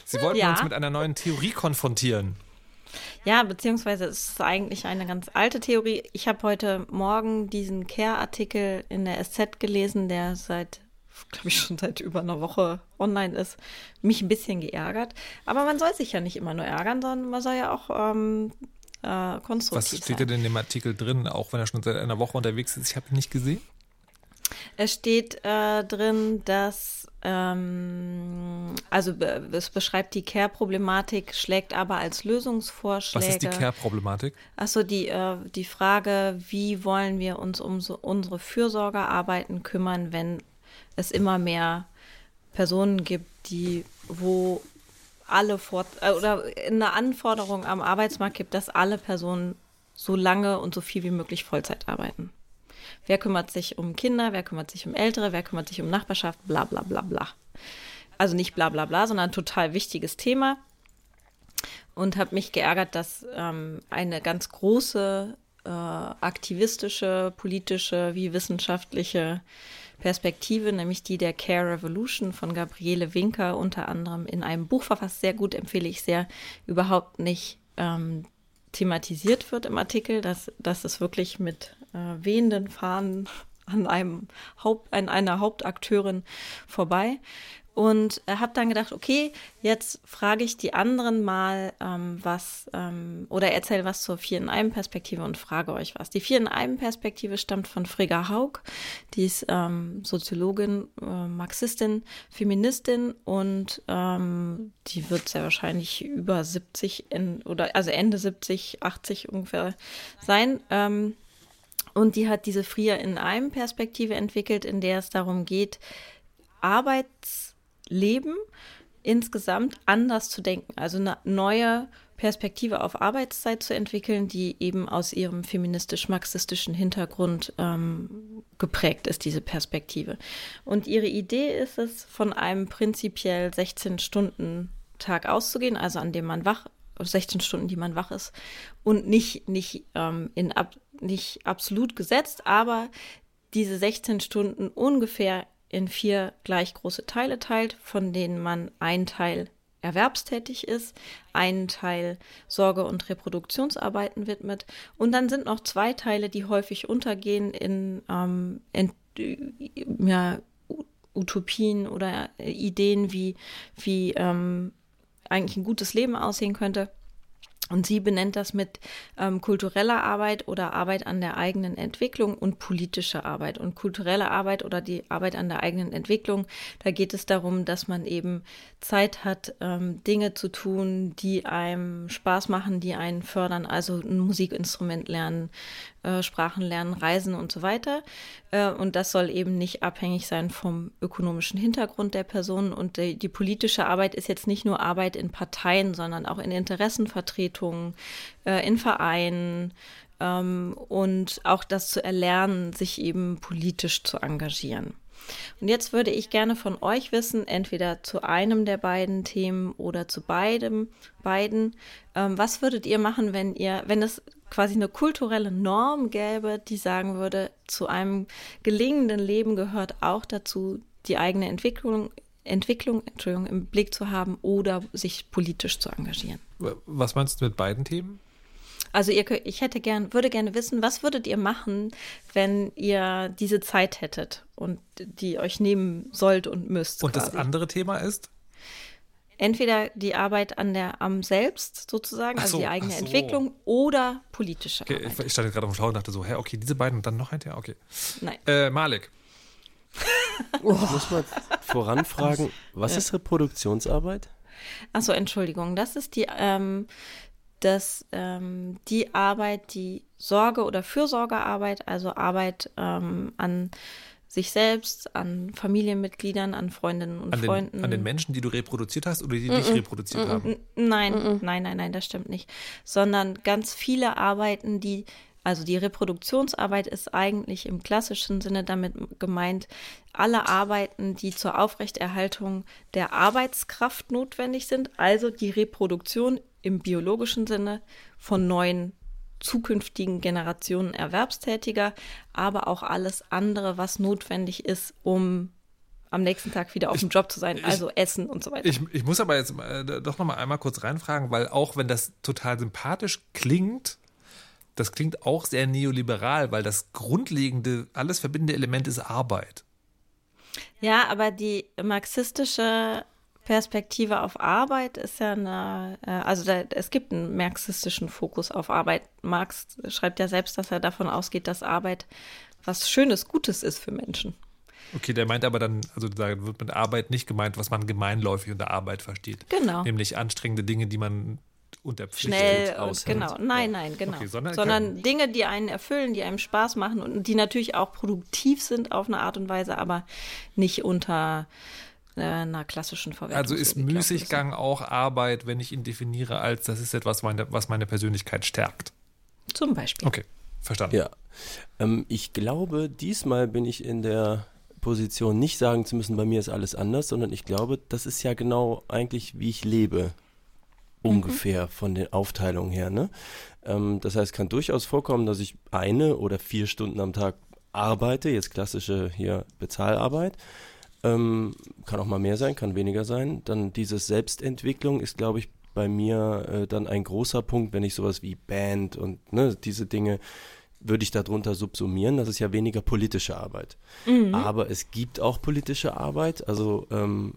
Sie wollten ja? uns mit einer neuen Theorie konfrontieren. Ja, beziehungsweise es ist eigentlich eine ganz alte Theorie. Ich habe heute Morgen diesen Care-Artikel in der SZ gelesen, der seit, glaube ich, schon seit über einer Woche online ist. Mich ein bisschen geärgert. Aber man soll sich ja nicht immer nur ärgern, sondern man soll ja auch ähm, äh, konstruktiv Was steht denn in dem Artikel drin, auch wenn er schon seit einer Woche unterwegs ist? Ich habe ihn nicht gesehen. Es steht äh, drin, dass also es beschreibt die Care-Problematik, schlägt aber als Lösungsvorschläge. Was ist die Care-Problematik? Achso, die, äh, die Frage, wie wollen wir uns um so, unsere Fürsorgearbeiten kümmern, wenn es immer mehr Personen gibt, die, wo alle Fort äh, oder eine Anforderung am Arbeitsmarkt gibt, dass alle Personen so lange und so viel wie möglich Vollzeit arbeiten. Wer kümmert sich um Kinder, wer kümmert sich um Ältere, wer kümmert sich um Nachbarschaft, bla bla bla bla. Also nicht bla bla bla, sondern ein total wichtiges Thema. Und habe mich geärgert, dass ähm, eine ganz große äh, aktivistische, politische wie wissenschaftliche Perspektive, nämlich die der Care Revolution von Gabriele Winker unter anderem in einem Buch verfasst. Sehr gut, empfehle ich sehr, überhaupt nicht ähm, thematisiert wird im Artikel, dass, dass es wirklich mit äh, wehenden Fahnen an einem Haupt, an einer Hauptakteurin vorbei. Und habe dann gedacht, okay, jetzt frage ich die anderen mal ähm, was ähm, oder erzähle was zur Vier in einem Perspektive und frage euch was. Die Vier in einem Perspektive stammt von Frigga Haug, die ist ähm, Soziologin, äh, Marxistin, Feministin und ähm, die wird sehr wahrscheinlich über 70 in, oder also Ende 70, 80 ungefähr sein. Und die hat diese Frier in einem Perspektive entwickelt, in der es darum geht, Arbeitsleben insgesamt anders zu denken, also eine neue Perspektive auf Arbeitszeit zu entwickeln, die eben aus ihrem feministisch-marxistischen Hintergrund ähm, geprägt ist, diese Perspektive. Und ihre Idee ist es, von einem prinzipiell 16-Stunden-Tag auszugehen, also an dem man wach 16 Stunden, die man wach ist und nicht, nicht, ähm, in ab, nicht absolut gesetzt, aber diese 16 Stunden ungefähr in vier gleich große Teile teilt, von denen man einen Teil erwerbstätig ist, einen Teil Sorge- und Reproduktionsarbeiten widmet und dann sind noch zwei Teile, die häufig untergehen in, ähm, in ja, Utopien oder Ideen, wie, wie ähm, eigentlich ein gutes Leben aussehen könnte. Und sie benennt das mit ähm, kultureller Arbeit oder Arbeit an der eigenen Entwicklung und politischer Arbeit. Und kulturelle Arbeit oder die Arbeit an der eigenen Entwicklung, da geht es darum, dass man eben Zeit hat, ähm, Dinge zu tun, die einem Spaß machen, die einen fördern, also ein Musikinstrument lernen, äh, Sprachen lernen, Reisen und so weiter. Äh, und das soll eben nicht abhängig sein vom ökonomischen Hintergrund der Person. Und die, die politische Arbeit ist jetzt nicht nur Arbeit in Parteien, sondern auch in Interessenvertretungen, äh, in Vereinen ähm, und auch das zu erlernen, sich eben politisch zu engagieren. Und jetzt würde ich gerne von euch wissen, entweder zu einem der beiden Themen oder zu beidem, beiden, ähm, was würdet ihr machen, wenn ihr, wenn es quasi eine kulturelle Norm gäbe, die sagen würde, zu einem gelingenden Leben gehört auch dazu, die eigene Entwicklung, Entwicklung Entschuldigung, im Blick zu haben oder sich politisch zu engagieren. Was meinst du mit beiden Themen? Also ihr, ich hätte gern, würde gerne wissen, was würdet ihr machen, wenn ihr diese Zeit hättet und die euch nehmen sollt und müsst. Und quasi. das andere Thema ist? entweder die Arbeit an der am selbst sozusagen, also so, die eigene so. Entwicklung oder politische okay, Arbeit. Ich stand gerade auf dem Schau und dachte so, hä, okay, diese beiden und dann noch ein Thema, okay. Nein. Äh, Malik. oh. Ich muss mal voranfragen, was ja. ist Reproduktionsarbeit? Achso, Entschuldigung, das ist die, ähm, das, ähm, die Arbeit, die Sorge- oder Fürsorgearbeit, also Arbeit ähm, an sich selbst, an Familienmitgliedern, an Freundinnen und an Freunden. Den, an den Menschen, die du reproduziert hast oder die mm -mm, dich reproduziert mm haben? Nein, nein, nein, nein, das stimmt nicht. Sondern ganz viele Arbeiten, die, also die Reproduktionsarbeit ist eigentlich im klassischen Sinne damit gemeint, alle Arbeiten, die zur Aufrechterhaltung der Arbeitskraft notwendig sind, also die Reproduktion im biologischen Sinne von neuen zukünftigen Generationen Erwerbstätiger, aber auch alles andere, was notwendig ist, um am nächsten Tag wieder auf dem Job zu sein, also ich, Essen und so weiter. Ich, ich muss aber jetzt äh, doch noch mal einmal kurz reinfragen, weil auch wenn das total sympathisch klingt, das klingt auch sehr neoliberal, weil das grundlegende, alles verbindende Element ist Arbeit. Ja, aber die marxistische Perspektive auf Arbeit ist ja eine, äh, also da, es gibt einen marxistischen Fokus auf Arbeit. Marx schreibt ja selbst, dass er davon ausgeht, dass Arbeit was Schönes, Gutes ist für Menschen. Okay, der meint aber dann, also da wird mit Arbeit nicht gemeint, was man gemeinläufig unter Arbeit versteht. Genau. Nämlich anstrengende Dinge, die man unter Pflicht Schnell und genau. Nein, nein, genau. Okay, sondern, sondern Dinge, die einen erfüllen, die einem Spaß machen und die natürlich auch produktiv sind auf eine Art und Weise, aber nicht unter äh, einer klassischen Verwertung. Also ist Müßiggang auch Arbeit, wenn ich ihn definiere als, das ist etwas, meine, was meine Persönlichkeit stärkt. Zum Beispiel. Okay, verstanden. Ja. Ähm, ich glaube, diesmal bin ich in der Position, nicht sagen zu müssen, bei mir ist alles anders, sondern ich glaube, das ist ja genau eigentlich, wie ich lebe. Ungefähr mhm. von den Aufteilungen her. Ne? Ähm, das heißt, kann durchaus vorkommen, dass ich eine oder vier Stunden am Tag arbeite, jetzt klassische hier Bezahlarbeit. Ähm, kann auch mal mehr sein, kann weniger sein. Dann diese Selbstentwicklung ist, glaube ich, bei mir äh, dann ein großer Punkt, wenn ich sowas wie Band und ne, diese Dinge würde ich darunter subsumieren. Das ist ja weniger politische Arbeit. Mhm. Aber es gibt auch politische Arbeit. Also ähm,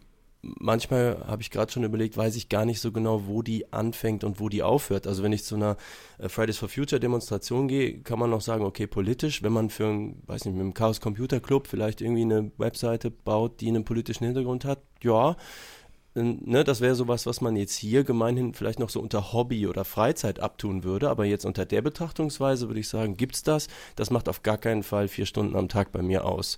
manchmal habe ich gerade schon überlegt, weiß ich gar nicht so genau, wo die anfängt und wo die aufhört. Also wenn ich zu einer äh, Fridays for Future Demonstration gehe, kann man noch sagen, okay, politisch, wenn man für ein, weiß nicht, mit dem Chaos Computer Club vielleicht irgendwie eine Webseite baut, die einen politischen Hintergrund hat, ja, Ne, das wäre sowas, was man jetzt hier gemeinhin vielleicht noch so unter Hobby oder Freizeit abtun würde, aber jetzt unter der Betrachtungsweise würde ich sagen, gibt's das? Das macht auf gar keinen Fall vier Stunden am Tag bei mir aus.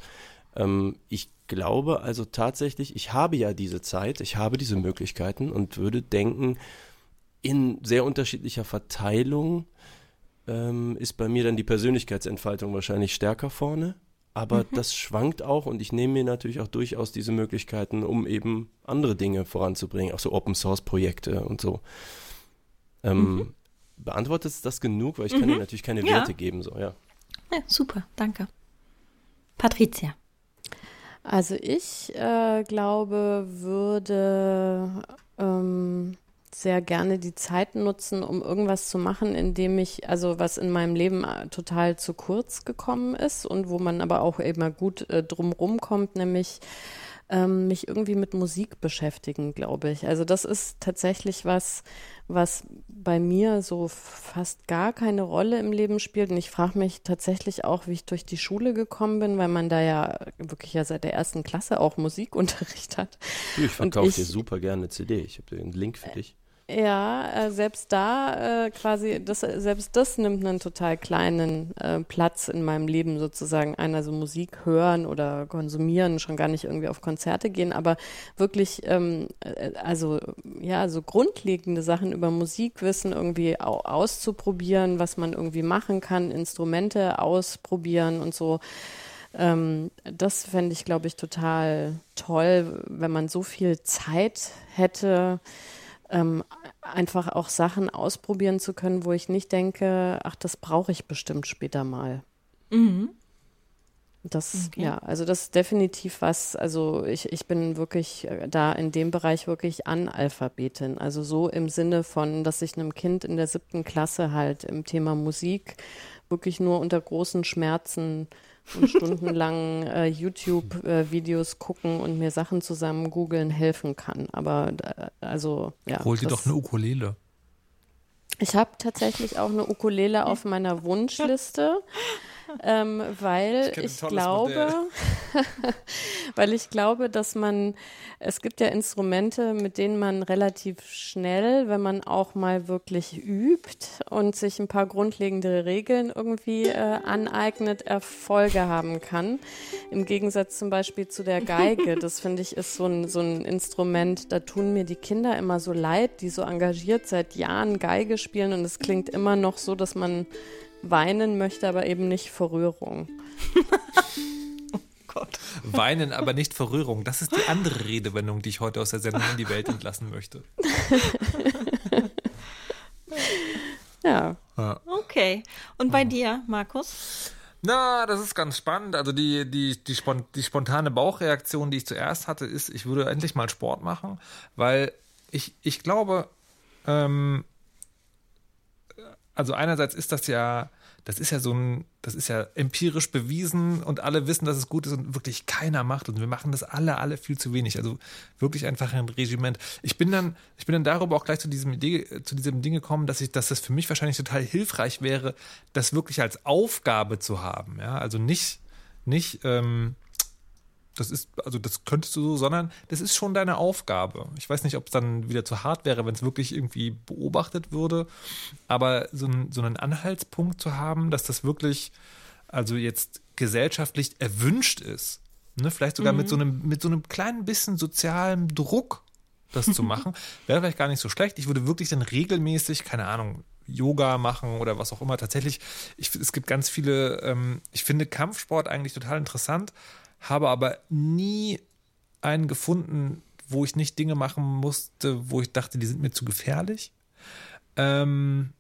Ähm, ich glaube also tatsächlich, ich habe ja diese Zeit, ich habe diese Möglichkeiten und würde denken, in sehr unterschiedlicher Verteilung ähm, ist bei mir dann die Persönlichkeitsentfaltung wahrscheinlich stärker vorne. Aber mhm. das schwankt auch und ich nehme mir natürlich auch durchaus diese Möglichkeiten, um eben andere Dinge voranzubringen, auch so Open Source Projekte und so. Ähm, mhm. Beantwortet das genug, weil ich mhm. kann dir natürlich keine ja. Werte geben, so, ja. ja. Super, danke. Patricia. Also ich äh, glaube, würde ähm, sehr gerne die Zeit nutzen, um irgendwas zu machen, in dem ich, also was in meinem Leben äh, total zu kurz gekommen ist und wo man aber auch immer gut äh, drumrum kommt, nämlich ähm, mich irgendwie mit Musik beschäftigen, glaube ich. Also das ist tatsächlich was, was bei mir so fast gar keine Rolle im Leben spielt. Und ich frage mich tatsächlich auch, wie ich durch die Schule gekommen bin, weil man da ja wirklich ja seit der ersten Klasse auch Musikunterricht hat. Du, ich verkaufe dir super gerne CD. Ich habe den Link für dich. Ja, äh, selbst da äh, quasi, das, selbst das nimmt einen total kleinen äh, Platz in meinem Leben sozusagen ein. Also Musik hören oder konsumieren, schon gar nicht irgendwie auf Konzerte gehen, aber wirklich, ähm, äh, also ja, so grundlegende Sachen über Musik wissen, irgendwie au auszuprobieren, was man irgendwie machen kann, Instrumente ausprobieren und so. Ähm, das fände ich, glaube ich, total toll, wenn man so viel Zeit hätte ähm, einfach auch Sachen ausprobieren zu können, wo ich nicht denke, ach, das brauche ich bestimmt später mal. Mhm. Das, okay. ja, also das ist definitiv was, also ich, ich bin wirklich äh, da in dem Bereich wirklich Analphabetin. Also so im Sinne von, dass ich einem Kind in der siebten Klasse halt im Thema Musik wirklich nur unter großen Schmerzen und stundenlang äh, YouTube-Videos äh, gucken und mir Sachen zusammen googeln helfen kann. Aber äh, also ja. Hol dir doch eine Ukulele. Ich habe tatsächlich auch eine Ukulele auf meiner Wunschliste ähm, weil ich, ich glaube, weil ich glaube, dass man, es gibt ja Instrumente, mit denen man relativ schnell, wenn man auch mal wirklich übt und sich ein paar grundlegende Regeln irgendwie äh, aneignet, Erfolge haben kann. Im Gegensatz zum Beispiel zu der Geige. Das finde ich ist so ein, so ein Instrument, da tun mir die Kinder immer so leid, die so engagiert seit Jahren Geige spielen und es klingt immer noch so, dass man weinen möchte, aber eben nicht vor Rührung. oh Gott. Weinen, aber nicht vor Rührung. Das ist die andere Redewendung, die ich heute aus der Sendung in die Welt entlassen möchte. ja. ja. Okay. Und bei dir, Markus? Na, das ist ganz spannend. Also die, die, die, die spontane Bauchreaktion, die ich zuerst hatte, ist, ich würde endlich mal Sport machen, weil ich, ich glaube, ähm, also einerseits ist das ja das ist ja so ein, das ist ja empirisch bewiesen und alle wissen, dass es gut ist und wirklich keiner macht und wir machen das alle, alle viel zu wenig. Also wirklich einfach ein Regiment. Ich bin dann, ich bin dann darüber auch gleich zu diesem Idee, zu diesem Ding gekommen, dass ich, dass das für mich wahrscheinlich total hilfreich wäre, das wirklich als Aufgabe zu haben. Ja, also nicht, nicht, ähm, das ist, also das könntest du so, sondern das ist schon deine Aufgabe. Ich weiß nicht, ob es dann wieder zu hart wäre, wenn es wirklich irgendwie beobachtet würde, aber so, ein, so einen Anhaltspunkt zu haben, dass das wirklich, also jetzt gesellschaftlich erwünscht ist, ne? vielleicht sogar mhm. mit so einem, mit so einem kleinen bisschen sozialem Druck das zu machen, wäre vielleicht gar nicht so schlecht. Ich würde wirklich dann regelmäßig, keine Ahnung, Yoga machen oder was auch immer. Tatsächlich, ich, es gibt ganz viele, ähm, ich finde Kampfsport eigentlich total interessant, habe aber nie einen gefunden, wo ich nicht Dinge machen musste, wo ich dachte, die sind mir zu gefährlich. Ähm,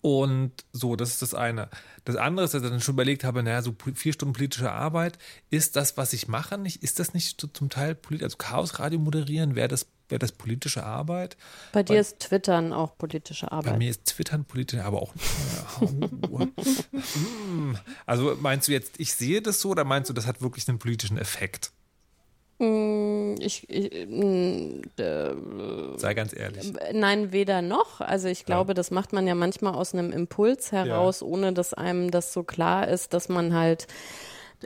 und so, das ist das eine. Das andere ist, dass ich dann schon überlegt habe, naja, so vier Stunden politische Arbeit, ist das, was ich mache, nicht, ist das nicht zum Teil politisch, also Chaosradio moderieren, wäre das, wäre das politische Arbeit? Bei dir Weil, ist Twittern auch politische Arbeit. Bei mir ist Twittern politische, aber auch. Hm. also meinst du jetzt, ich sehe das so oder meinst du, das hat wirklich einen politischen Effekt? Mm, ich, ich äh, Sei ganz ehrlich. Nein, weder noch. Also ich glaube, ja. das macht man ja manchmal aus einem Impuls heraus, ja. ohne dass einem das so klar ist, dass man halt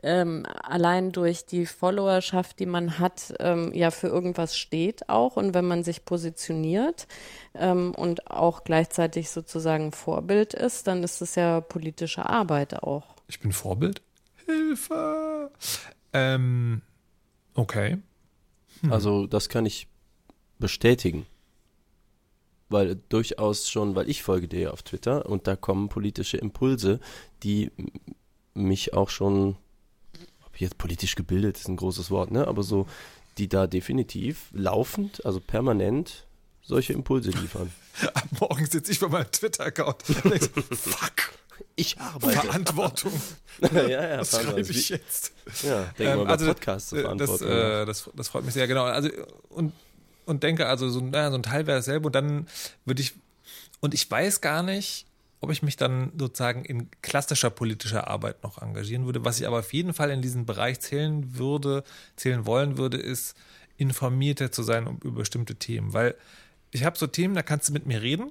ähm, allein durch die Followerschaft, die man hat, ähm, ja für irgendwas steht auch. Und wenn man sich positioniert ähm, und auch gleichzeitig sozusagen Vorbild ist, dann ist es ja politische Arbeit auch. Ich bin Vorbild? Hilfe! Ähm, Okay. Hm. Also das kann ich bestätigen. Weil durchaus schon, weil ich folge dir auf Twitter und da kommen politische Impulse, die mich auch schon, jetzt politisch gebildet ist ein großes Wort, ne? Aber so, die da definitiv laufend, also permanent solche Impulse liefern. Ab morgen sitze ich bei meinem Twitter-Account fuck, ich arbeite. Verantwortung. ja, ja, Was schreibe ich jetzt? Ja, denke ähm, mal also, Podcasts zu verantworten. Das, äh, das, das, freut mich sehr, genau. Also, und, und denke, also so, naja, so ein Teil wäre dasselbe und dann würde ich, und ich weiß gar nicht, ob ich mich dann sozusagen in klassischer politischer Arbeit noch engagieren würde. Was ich aber auf jeden Fall in diesen Bereich zählen würde, zählen wollen würde, ist informierter zu sein über bestimmte Themen. Weil ich habe so Themen, da kannst du mit mir reden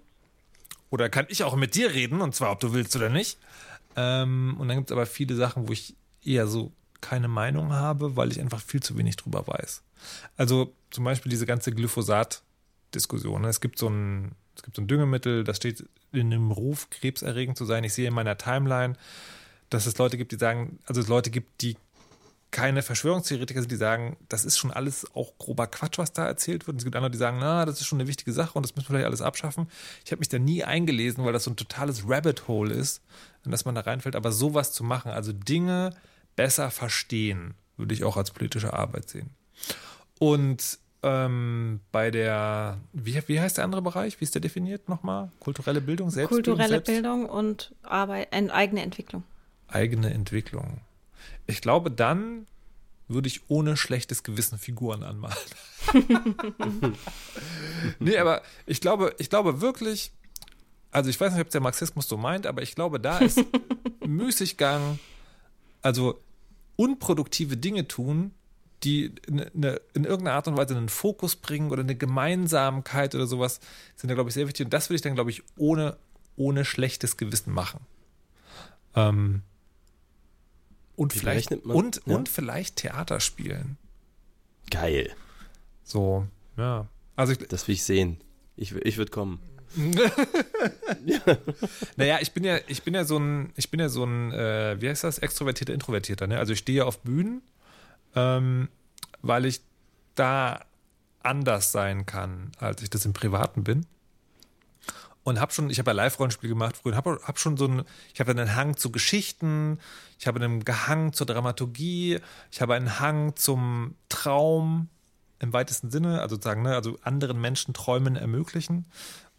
oder kann ich auch mit dir reden, und zwar ob du willst oder nicht. Ähm, und dann gibt es aber viele Sachen, wo ich eher so keine Meinung habe, weil ich einfach viel zu wenig drüber weiß. Also zum Beispiel diese ganze Glyphosat-Diskussion. Es gibt so ein, es gibt so ein Düngemittel, das steht in dem Ruf, krebserregend zu sein. Ich sehe in meiner Timeline, dass es Leute gibt, die sagen, also es Leute gibt, die keine Verschwörungstheoretiker sind, die sagen, das ist schon alles auch grober Quatsch, was da erzählt wird. Und es gibt andere, die sagen, na, das ist schon eine wichtige Sache und das müssen wir vielleicht alles abschaffen. Ich habe mich da nie eingelesen, weil das so ein totales Rabbit Hole ist, in das man da reinfällt. Aber sowas zu machen, also Dinge besser verstehen, würde ich auch als politische Arbeit sehen. Und ähm, bei der, wie, wie heißt der andere Bereich? Wie ist der definiert nochmal? Kulturelle Bildung, Selbstbildung? Kulturelle Bildung und Arbeit, eigene Entwicklung. Eigene Entwicklung. Ich glaube, dann würde ich ohne schlechtes Gewissen Figuren anmalen. nee, aber ich glaube, ich glaube wirklich, also ich weiß nicht, ob der Marxismus so meint, aber ich glaube, da ist Müßiggang, also unproduktive Dinge tun, die in, in, irgendeiner Art und Weise einen Fokus bringen oder eine Gemeinsamkeit oder sowas, sind da, glaube ich, sehr wichtig. Und das würde ich dann, glaube ich, ohne, ohne schlechtes Gewissen machen. Ähm, und Wie vielleicht man, und, ja? und vielleicht Theater spielen. Geil. So, ja. Also ich, das will ich sehen. Ich, ich würde kommen. ja. Naja, ich bin ja, ich bin ja so ein, ich bin ja so ein, äh, wie heißt das, extrovertierter, introvertierter. Ne? Also ich stehe ja auf Bühnen, ähm, weil ich da anders sein kann, als ich das im Privaten bin und habe schon, ich habe ja Live-Rollenspiel gemacht früher, habe hab schon so einen, ich habe einen Hang zu Geschichten, ich habe einen Hang zur Dramaturgie, ich habe einen Hang zum Traum im weitesten Sinne, also sozusagen, ne, also anderen Menschen Träumen ermöglichen.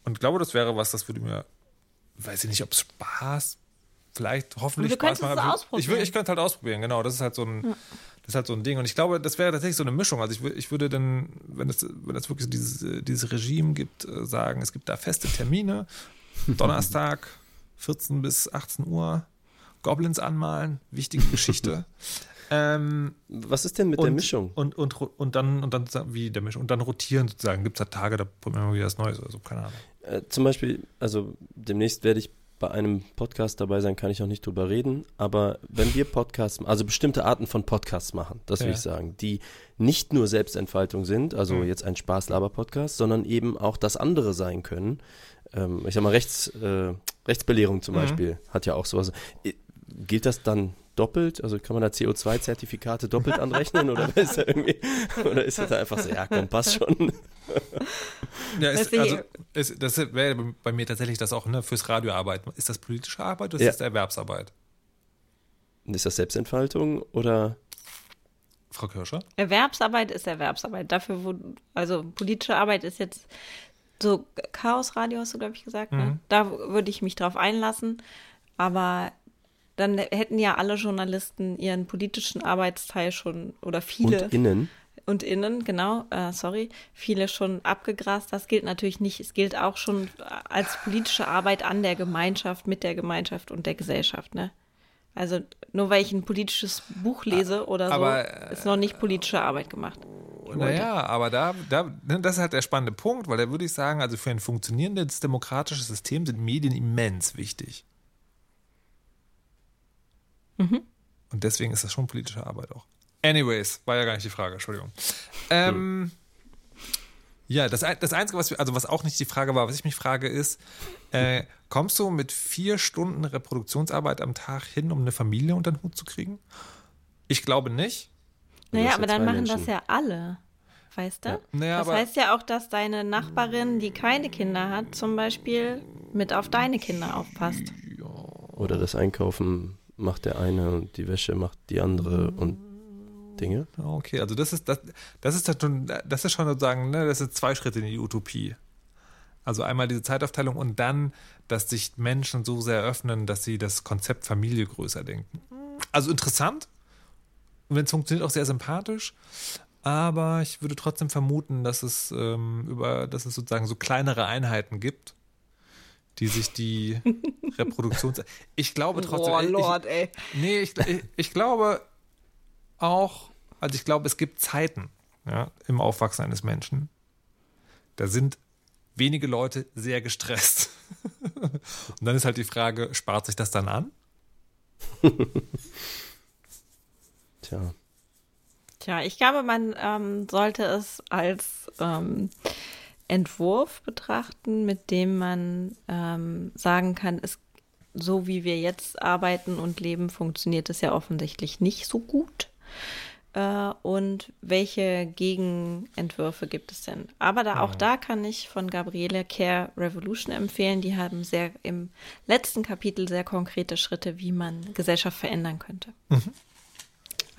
Und glaube, das wäre was, das würde mir, weiß ich nicht, ob Spaß, vielleicht hoffentlich du Spaß es Ich, ausprobieren. will- ich könnte halt ausprobieren, genau. Das ist halt so ein, das ist halt so ein Ding. Und ich glaube, das wäre tatsächlich so eine Mischung. Also ich, ich würde dann, wenn es, wenn es wirklich dieses, äh, dieses Regime gibt, äh, sagen, es gibt da feste Termine. Donnerstag, 14 bis 18 Uhr, Goblins anmalen, wichtige Geschichte. ähm, Was ist denn mit und, der Mischung? Und, und, ro- und dann, und dann, wie der Mischung, und dann rotieren sozusagen. Gibt es da Tage, da probieren wir wieder was Neues oder so, keine Ahnung. Äh, zum Beispiel, also demnächst werde ich bei einem Podcast dabei sein, kann ich noch nicht drüber reden, aber wenn wir Podcasts, also bestimmte Arten von Podcasts machen, das will Ja. ich sagen, die nicht nur Selbstentfaltung sind, also Mhm. jetzt ein Spaßlaber-Podcast, sondern eben auch das andere sein können. Ähm, ich sag mal, Rechts, äh, Rechtsbelehrung zum Mhm. Beispiel hat ja auch sowas. I- Gilt das dann doppelt? Also kann man da CO2-Zertifikate doppelt anrechnen oder ist, da irgendwie, oder ist das da einfach so, ja komm, passt schon? Ja, ist, also, ist, das wäre bei mir tatsächlich das auch ne, fürs Radioarbeit. Ist das politische Arbeit oder ist Ja. das Erwerbsarbeit? Ist das Selbstentfaltung oder Frau Kirscher? Erwerbsarbeit ist Erwerbsarbeit. Dafür, wo, also politische Arbeit ist jetzt so Chaosradio, hast du, glaube ich, gesagt. Ne? Mhm. Da würde ich mich drauf einlassen. Aber dann hätten ja alle Journalisten ihren politischen Arbeitsteil schon oder viele und innen? und innen, genau, äh, sorry, viele schon abgegrast. Das gilt natürlich nicht. Es gilt auch schon als politische Arbeit an der Gemeinschaft, mit der Gemeinschaft und der Gesellschaft, ne? Also nur weil ich ein politisches Buch lese oder so, Aber, äh, ist noch nicht politische Arbeit gemacht. Naja, aber da, da, ne, das ist halt der spannende Punkt, weil da würde ich sagen, also für ein funktionierendes demokratisches System sind Medien immens wichtig. Mhm. Und deswegen ist das schon politische Arbeit auch. Anyways, war ja gar nicht die Frage, Entschuldigung. Ähm, ja, das, das Einzige, was wir, also was auch nicht die Frage war, was ich mich frage, ist, äh, kommst du mit vier Stunden Reproduktionsarbeit am Tag hin, um eine Familie unter den Hut zu kriegen? Ich glaube nicht. Naja, aber dann machen Menschen. das ja alle. Weißt du? Ja. Naja, das aber- heißt ja auch, dass deine Nachbarin, die keine Kinder hat, zum Beispiel mit auf deine Kinder aufpasst. Oder das Einkaufen macht der eine und die Wäsche macht die andere und Dinge. Okay, also das ist das, das ist halt schon, das ist schon sozusagen, ne, das sind zwei Schritte in die Utopie. Also einmal diese Zeitaufteilung und dann, dass sich Menschen so sehr öffnen, dass sie das Konzept Familie größer denken. Also interessant, und wenn es funktioniert, auch sehr sympathisch. Aber ich würde trotzdem vermuten, dass es ähm, über, dass es sozusagen so kleinere Einheiten gibt, die sich die Reproduktions. Ich glaube trotzdem. Oh ich, Lord, ey. Nee, ich, ich, ich glaube auch, also ich glaube, es gibt Zeiten ja, im Aufwachsen eines Menschen. Da sind wenige Leute sehr gestresst. Und dann ist halt die Frage, spart sich das dann an? Tja. Tja, ich glaube, man ähm, sollte es als ähm, Entwurf betrachten, mit dem man ähm, sagen kann, es, so wie wir jetzt arbeiten und leben, funktioniert es ja offensichtlich nicht so gut. Äh, und welche Gegenentwürfe gibt es denn? Aber da, auch da kann ich von Gabriele Care Revolution empfehlen. Die haben sehr im letzten Kapitel sehr konkrete Schritte, wie man Gesellschaft verändern könnte.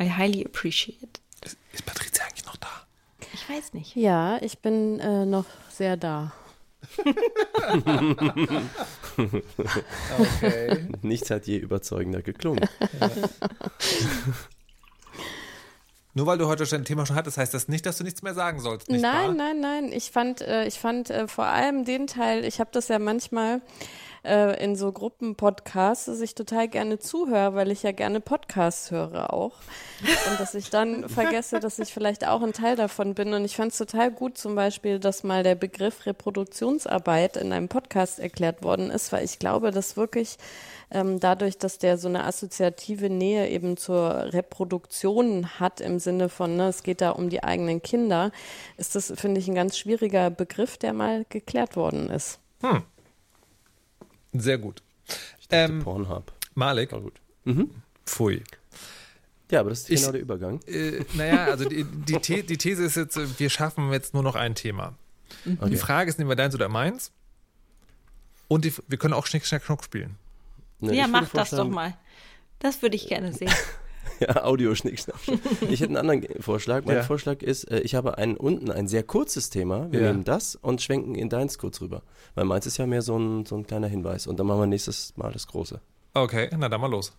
I highly appreciate. Ist, ist Patricia eigentlich noch da? Ich weiß nicht. Ja, ich bin äh, noch sehr da. Okay. Nichts hat je überzeugender geklungen. Nur weil du heute schon ein Thema schon hattest, heißt das nicht, dass du nichts mehr sagen sollst, nicht nein, wahr? nein, nein. Ich fand, äh, ich fand äh, vor allem den Teil, ich habe das ja manchmal äh, in so Gruppenpodcasts, dass ich total gerne zuhöre, weil ich ja gerne Podcasts höre auch. Und dass ich dann vergesse, dass ich vielleicht auch ein Teil davon bin. Und ich fand es total gut zum Beispiel, dass mal der Begriff Reproduktionsarbeit in einem Podcast erklärt worden ist, weil ich glaube, dass wirklich ähm, dadurch, dass der so eine assoziative Nähe eben zur Reproduktion hat im Sinne von, ne, es geht da um die eigenen Kinder, ist das, finde ich, ein ganz schwieriger Begriff, der mal geklärt worden ist. Sehr gut. Ich dachte Ähm, Pornhub. Malik, War gut. pfui. Ja, aber das ist Ich- genau der Übergang. Äh, naja, also die, die, The die These ist jetzt, wir schaffen jetzt nur noch ein Thema. Die Okay. Frage ist, nehmen wir deins oder meins? Und die, wir können auch Schnick, Schnack, Schnuck spielen. Ne, ja, mach das doch mal. Das würde ich gerne sehen. ja, Audio-Schnickschnack. Ich hätte einen anderen Vorschlag. Mein Ja. Vorschlag ist, äh, ich habe einen unten ein sehr kurzes Thema. Wir Ja. nehmen das und schwenken in deins kurz rüber. Weil meins ist ja mehr so ein, so ein kleiner Hinweis. Und dann machen wir nächstes Mal das große. Okay, na dann mal los.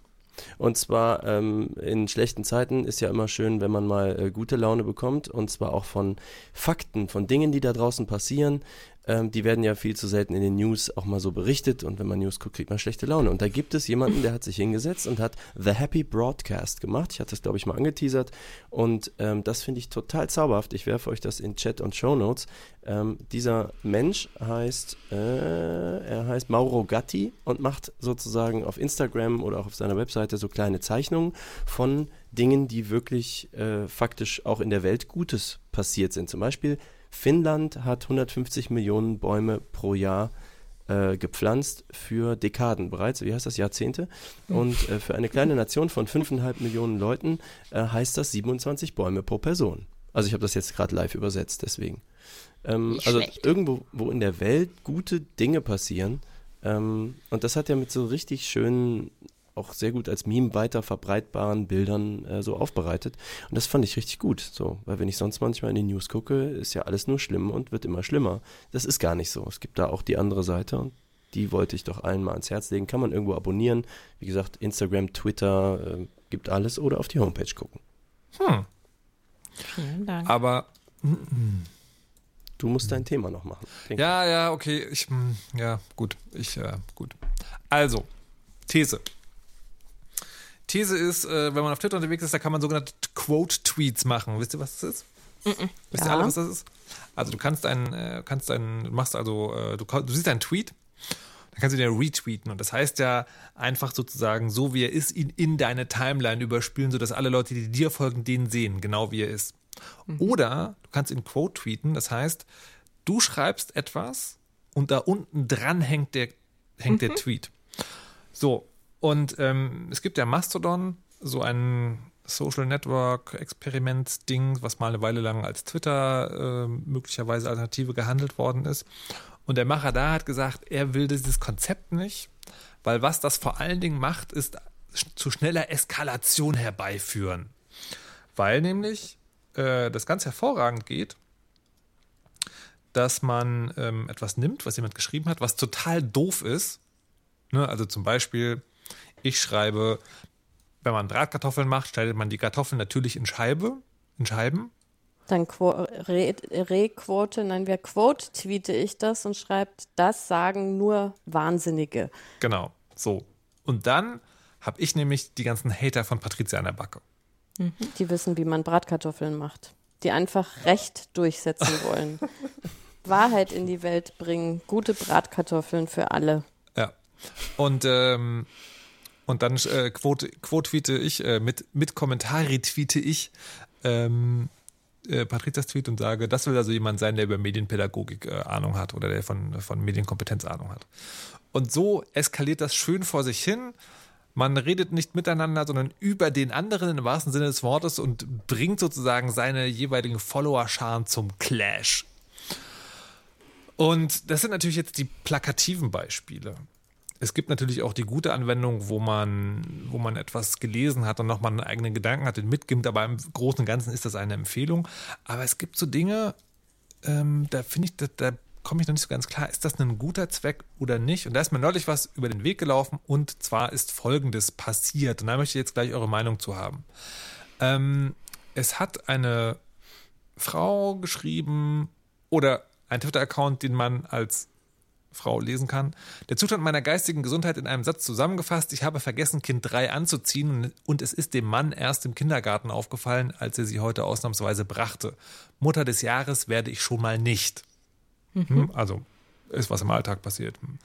Und zwar ähm, in schlechten Zeiten ist ja immer schön, wenn man mal äh, gute Laune bekommt. Und zwar auch von Fakten, von Dingen, die da draußen passieren. Ähm, die werden ja viel zu selten in den News auch mal so berichtet. Und wenn man News guckt, kriegt man schlechte Laune. Und da gibt es jemanden, der hat sich hingesetzt und hat The Happy Broadcast gemacht. Ich hatte das, glaube ich, mal angeteasert. Und ähm, das finde ich total zauberhaft. Ich werfe euch das in Chat und Show Notes. Ähm, dieser Mensch heißt, äh, er heißt Mauro Gatti und macht sozusagen auf Instagram oder auch auf seiner Webseite so kleine Zeichnungen von Dingen, die wirklich äh, faktisch auch in der Welt Gutes passiert sind. Zum Beispiel Finnland hat 150 Millionen Bäume pro Jahr äh, gepflanzt für Dekaden bereits, wie heißt das, Jahrzehnte. Und äh, für eine kleine Nation von 5,5 Millionen Leuten äh, heißt das 27 Bäume pro Person. Also ich habe das jetzt gerade live übersetzt, deswegen. Ähm, also schlecht. irgendwo, wo in der Welt gute Dinge passieren. Ähm, und das hat er mit so richtig schönen, auch sehr gut als Meme weiter verbreitbaren Bildern äh, so aufbereitet. Und das fand ich richtig gut. So, weil wenn ich sonst manchmal in die News gucke, ist ja alles nur schlimm und wird immer schlimmer. Das ist gar nicht so. Es gibt da auch die andere Seite und die wollte ich doch allen mal ans Herz legen. Kann man irgendwo abonnieren. Wie gesagt, Instagram, Twitter, äh, gibt alles oder auf die Homepage gucken. Hm. Vielen Dank. Aber Du musst dein Thema noch machen. Ja, ja, okay. Ich, hm, ja, gut. Ich, äh, gut. Also, These. These ist, äh, wenn man auf Twitter unterwegs ist, da kann man sogenannte Quote-Tweets machen. Wisst ihr, was das ist? Wisst ihr Ja. alle, was das ist? Also du kannst einen, äh, kannst einen, du machst also, äh, du, du siehst einen Tweet, dann kannst du den retweeten. Und das heißt ja einfach sozusagen, so wie er ist, ihn in deine Timeline überspielen, sodass alle Leute, die dir folgen, den sehen, genau wie er ist. Oder du kannst ihn Quote tweeten, das heißt, du schreibst etwas und da unten dran hängt der, hängt der Tweet. So, und ähm, es gibt ja Mastodon, so ein Social Network Experiment-Ding, was mal eine Weile lang als Twitter äh, möglicherweise Alternative gehandelt worden ist. Und der Macher da hat gesagt, er will dieses Konzept nicht, weil was das vor allen Dingen macht, ist zu schneller Eskalation herbeiführen. Weil nämlich äh, das ganz hervorragend geht, dass man ähm, etwas nimmt, was jemand geschrieben hat, was total doof ist. Ne? Also zum Beispiel, ich schreibe, wenn man Bratkartoffeln macht, schneidet man die Kartoffeln natürlich in Scheibe, in Scheiben. Dann Quo Re- Requote, nein, wer Quote tweete ich das und schreibt, das sagen nur Wahnsinnige. Genau. So. Und dann habe ich nämlich die ganzen Hater von Patricia an der Backe. Die wissen, wie man Bratkartoffeln macht. Die einfach Recht durchsetzen wollen. Wahrheit in die Welt bringen. Gute Bratkartoffeln für alle. Ja. Und, ähm, und dann äh, quote, quote tweete ich, äh, mit, mit Kommentar retweete ich ähm, äh, Patrizias Tweet und sage, das will also jemand sein, der über Medienpädagogik äh, Ahnung hat oder der von, von Medienkompetenz Ahnung hat. Und so eskaliert das schön vor sich hin. Man redet nicht miteinander, sondern über den anderen im wahrsten Sinne des Wortes und bringt sozusagen seine jeweiligen Follower-Scharen zum Clash. Und das sind natürlich jetzt die plakativen Beispiele. Es gibt natürlich auch die gute Anwendung, wo man, wo man etwas gelesen hat und nochmal einen eigenen Gedanken hat, den mitgibt, aber im Großen und Ganzen ist das eine Empfehlung. Aber es gibt so Dinge, ähm, da finde ich, da, da komme ich noch nicht so ganz klar, ist das ein guter Zweck oder nicht? Und da ist mir neulich was über den Weg gelaufen und zwar ist Folgendes passiert. Und da möchte ich jetzt gleich eure Meinung zu haben. Ähm, es hat eine Frau geschrieben oder ein Twitter-Account, den man als Frau lesen kann. Der Zustand meiner geistigen Gesundheit in einem Satz zusammengefasst. Ich habe vergessen, Kind 3 anzuziehen und es ist dem Mann erst im Kindergarten aufgefallen, als er sie heute ausnahmsweise brachte. Mutter des Jahres werde ich schon mal nicht. Hm, Also ist was im Alltag passiert. Hm.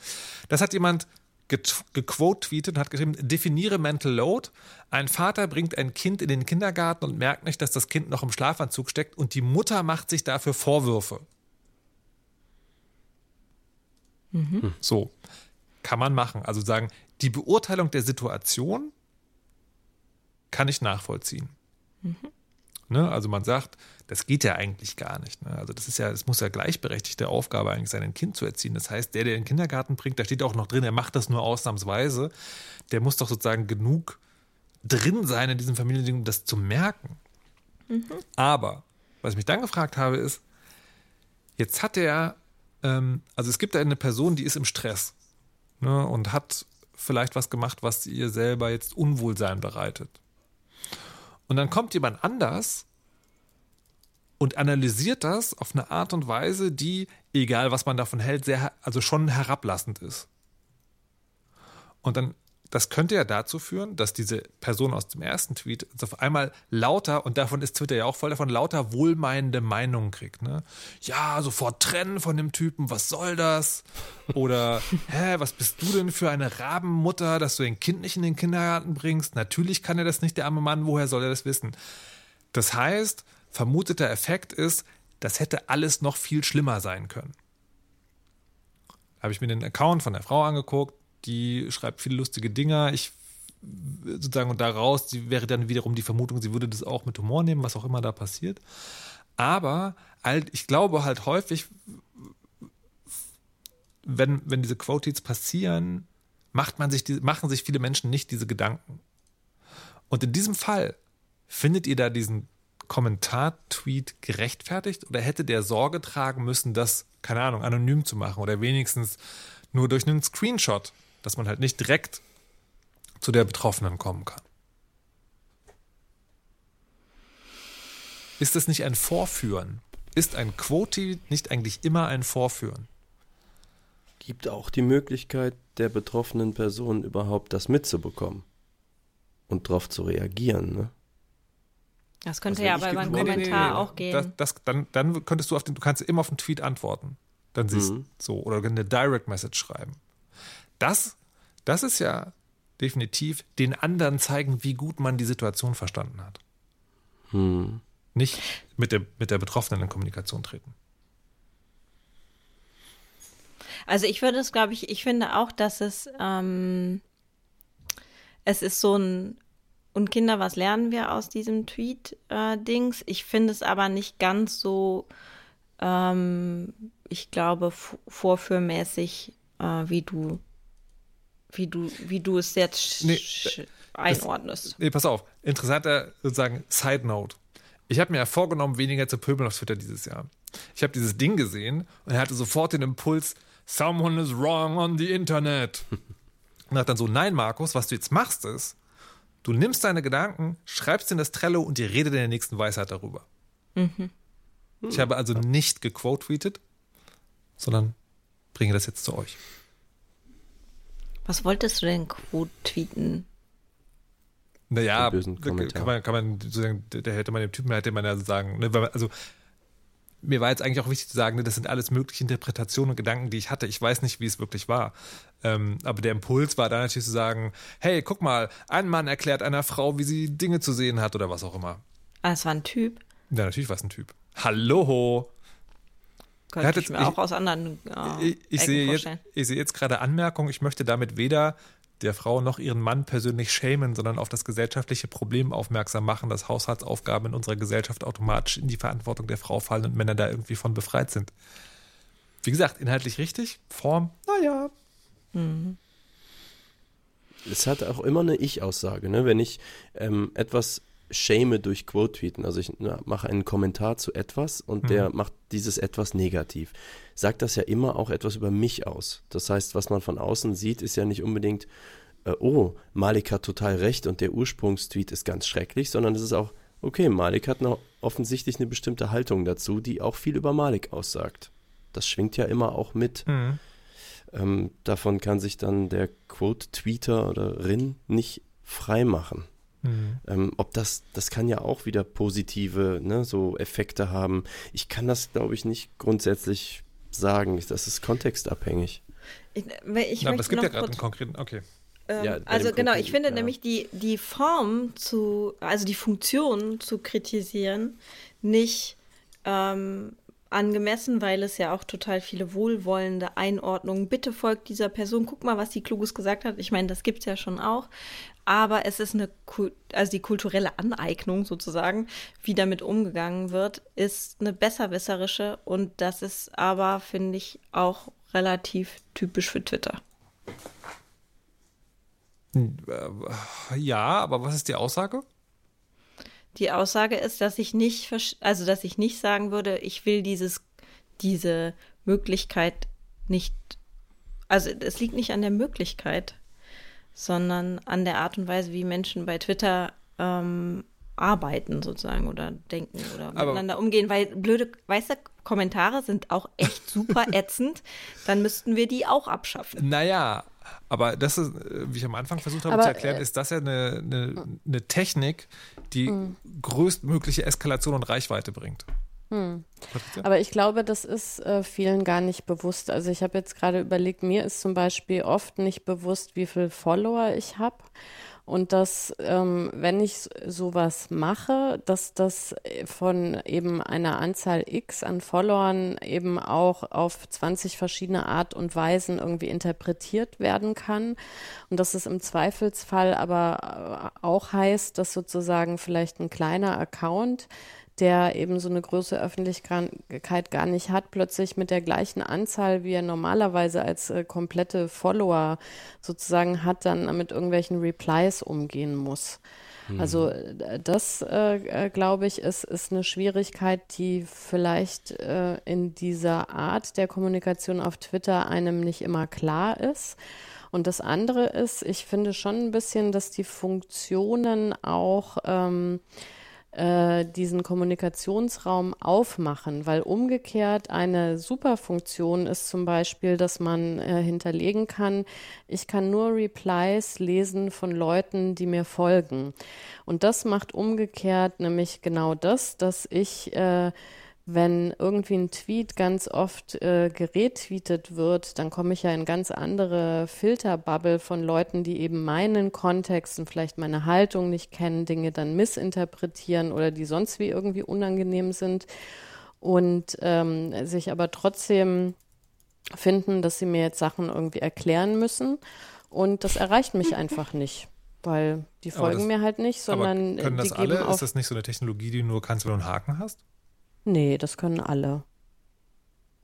Das hat jemand gequote-tweetet und hat geschrieben, definiere Mental Load. Ein Vater bringt ein Kind in den Kindergarten und merkt nicht, dass das Kind noch im Schlafanzug steckt und die Mutter macht sich dafür Vorwürfe. So, kann man machen. Also sagen, die Beurteilung der Situation kann ich nachvollziehen. Ne? Also man sagt, das geht ja eigentlich gar nicht. Ne? Also das ist ja, es muss ja gleichberechtigte Aufgabe eigentlich sein, ein Kind zu erziehen. Das heißt, der, der in den Kindergarten bringt, da steht auch noch drin, er macht das nur ausnahmsweise, der muss doch sozusagen genug drin sein in diesem Familiending, um das zu merken. Mhm. Aber, was ich mich dann gefragt habe, ist, jetzt hat er, ähm, also es gibt eine Person, die ist im Stress ne, und hat vielleicht was gemacht, was ihr selber jetzt Unwohlsein bereitet. Und dann kommt jemand anders und analysiert das auf eine Art und Weise, die, egal was man davon hält, sehr, also schon herablassend ist. Und dann das könnte ja dazu führen, dass diese Person aus dem ersten Tweet auf einmal lauter, und davon ist Twitter ja auch voll davon, lauter wohlmeinende Meinungen kriegt. Ne? Ja, sofort trennen von dem Typen, was soll das? Oder, hä, was bist du denn für eine Rabenmutter, dass du dein Kind nicht in den Kindergarten bringst? Natürlich kann er das nicht, der arme Mann, woher soll er das wissen? Das heißt, vermuteter Effekt ist, das hätte alles noch viel schlimmer sein können. Habe ich mir den Account von der Frau angeguckt, die schreibt viele lustige Dinger. Ich sozusagen und daraus die wäre dann wiederum die Vermutung, sie würde das auch mit Humor nehmen, was auch immer da passiert. Aber halt, ich glaube halt häufig, wenn, wenn diese Quotes passieren, macht man sich die, machen sich viele Menschen nicht diese Gedanken. Und in diesem Fall, findet ihr da diesen Kommentar-Tweet gerechtfertigt oder hätte der Sorge tragen müssen, das, keine Ahnung, anonym zu machen oder wenigstens nur durch einen Screenshot dass man halt nicht direkt zu der Betroffenen kommen kann. Ist das nicht ein Vorführen? Ist ein Quoti nicht eigentlich immer ein Vorführen? Gibt auch die Möglichkeit der betroffenen Person überhaupt das mitzubekommen und darauf zu reagieren, ne? Das könnte also ja aber über einen nee, Kommentar nee, nee, auch gehen. Das, das, dann, dann könntest du auf den, du kannst immer auf den Tweet antworten. Dann siehst du mhm. so oder eine Direct Message schreiben. Das, das ist ja definitiv den anderen zeigen, wie gut man die Situation verstanden hat. Hm. Nicht mit der, mit der Betroffenen in Kommunikation treten. Also ich würde es, glaube ich, ich finde auch, dass es, ähm, es ist so ein, und Kinder, was lernen wir aus diesem Tweet-Dings? Äh, ich finde es aber nicht ganz so, ähm, ich glaube, vorführmäßig, äh, wie du wie du, wie du es jetzt nee, einordnest. Das, nee, pass auf. Interessanter sozusagen Side Note. Ich habe mir ja vorgenommen, weniger zu pöbeln auf Twitter dieses Jahr. Ich habe dieses Ding gesehen und er hatte sofort den Impuls, someone is wrong on the Internet. Und dachte dann so, nein, Markus, was du jetzt machst ist, du nimmst deine Gedanken, schreibst in das Trello und ihr redet in der nächsten Weisheit darüber. Mhm. Ich habe also nicht gequote-tweetet, sondern bringe das jetzt zu euch. Was wolltest du denn quote tweeten? Naja, kann man, kann man sozusagen, da hätte man dem Typen, hätte man ja sagen, ne, also mir war jetzt eigentlich auch wichtig zu sagen, ne, das sind alles mögliche Interpretationen und Gedanken, die ich hatte. Ich weiß nicht, wie es wirklich war. Ähm, aber der Impuls war dann natürlich zu sagen, hey, guck mal, ein Mann erklärt einer Frau, wie sie Dinge zu sehen hat oder was auch immer. Ah, es war ein Typ? Ja, natürlich war es ein Typ. Hallo! Könnte ich mir auch aus anderen äh, ich, ich sehe jetzt, ich sehe jetzt gerade Anmerkungen. Ich möchte damit weder der Frau noch ihren Mann persönlich schämen, sondern auf das gesellschaftliche Problem aufmerksam machen, dass Haushaltsaufgaben in unserer Gesellschaft automatisch in die Verantwortung der Frau fallen und Männer da irgendwie von befreit sind. Wie gesagt, inhaltlich richtig, Form, naja. Mhm. Es hat auch immer eine Ich-Aussage, ne? Wenn ich ähm, etwas shame durch Quote-Tweeten. Also ich na, mache einen Kommentar zu etwas und mhm. der macht dieses etwas negativ. Sagt das ja immer auch etwas über mich aus. Das heißt, was man von außen sieht, ist ja nicht unbedingt, äh, oh, Malik hat total recht und der Ursprungstweet ist ganz schrecklich, sondern es ist auch, okay, Malik hat noch offensichtlich eine bestimmte Haltung dazu, die auch viel über Malik aussagt. Das schwingt ja immer auch mit. Mhm. Ähm, davon kann sich dann der Quote-Tweeter oder Rin nicht frei machen. Mhm. Ähm, ob das, das kann ja auch wieder positive ne, so Effekte haben. Ich kann das, glaube ich, nicht grundsätzlich sagen. Das ist kontextabhängig. Ich, ich Na, aber es gibt ja gerade einen konkreten, okay. Ähm, ja, also genau, ich finde ja. nämlich die, die Form zu, also die Funktion zu kritisieren, nicht ähm, angemessen, weil es ja auch total viele wohlwollende Einordnungen. Bitte folgt dieser Person, guck mal, was die Kluges gesagt hat. Ich meine, das gibt es ja schon auch aber es ist eine, also die kulturelle Aneignung sozusagen, wie damit umgegangen wird, ist eine besserwisserische und das ist aber, finde ich, auch relativ typisch für Twitter. Äh, ja, aber was ist die Aussage? Die Aussage ist, dass ich nicht, also dass ich nicht sagen würde, ich will dieses, diese Möglichkeit nicht, also es liegt nicht an der Möglichkeit, sondern an der Art und Weise, wie Menschen bei Twitter ähm, arbeiten sozusagen oder denken oder Aber miteinander umgehen, weil blöde, weiße Kommentare sind auch echt super ätzend, dann müssten wir die auch abschaffen. Naja, aber das ist, äh, wie ich am Anfang versucht habe Aber, zu erklären, äh, ist das ja eine, eine, eine Technik, die mh. größtmögliche Eskalation und Reichweite bringt. Hm. Aber ich glaube, das ist äh, vielen gar nicht bewusst. Also ich habe jetzt gerade überlegt, mir ist zum Beispiel oft nicht bewusst, wie viele Follower ich habe. Und dass, ähm, wenn ich sowas mache, dass das von eben einer Anzahl X an Followern eben auch auf 20 verschiedene Art und Weisen irgendwie interpretiert werden kann. Und dass es im Zweifelsfall aber äh, auch heißt, dass sozusagen vielleicht ein kleiner Account der eben so eine große Öffentlichkeit gar nicht hat, plötzlich mit der gleichen Anzahl, wie er normalerweise als äh, komplette Follower sozusagen hat, dann mit irgendwelchen Replies umgehen muss. Hm. Also äh, das, äh, äh, glaube ich, ist, ist eine Schwierigkeit, die vielleicht äh, in dieser Art der Kommunikation auf Twitter einem nicht immer klar ist. Und das andere ist, ich finde schon ein bisschen, dass die Funktionen auch ähm, äh, diesen Kommunikationsraum aufmachen, weil umgekehrt eine Superfunktion ist zum Beispiel, dass man äh, hinterlegen kann, ich kann nur Replies lesen von Leuten, die mir folgen. Und das macht umgekehrt nämlich genau das, dass ich äh, wenn irgendwie ein Tweet ganz oft äh, geretweetet wird, dann komme ich ja in ganz andere Filterbubble von Leuten, die eben meinen Kontext und vielleicht meine Haltung nicht kennen, Dinge dann missinterpretieren oder die sonst wie irgendwie unangenehm sind und ähm, sich aber trotzdem finden, dass sie mir jetzt Sachen irgendwie erklären müssen. Und das erreicht mich einfach nicht weil die folgen das, mir halt nicht, sondern aber können das alle? Ist das nicht so eine Technologie, die du nur kannst, wenn du einen Haken hast? Nee, das können alle.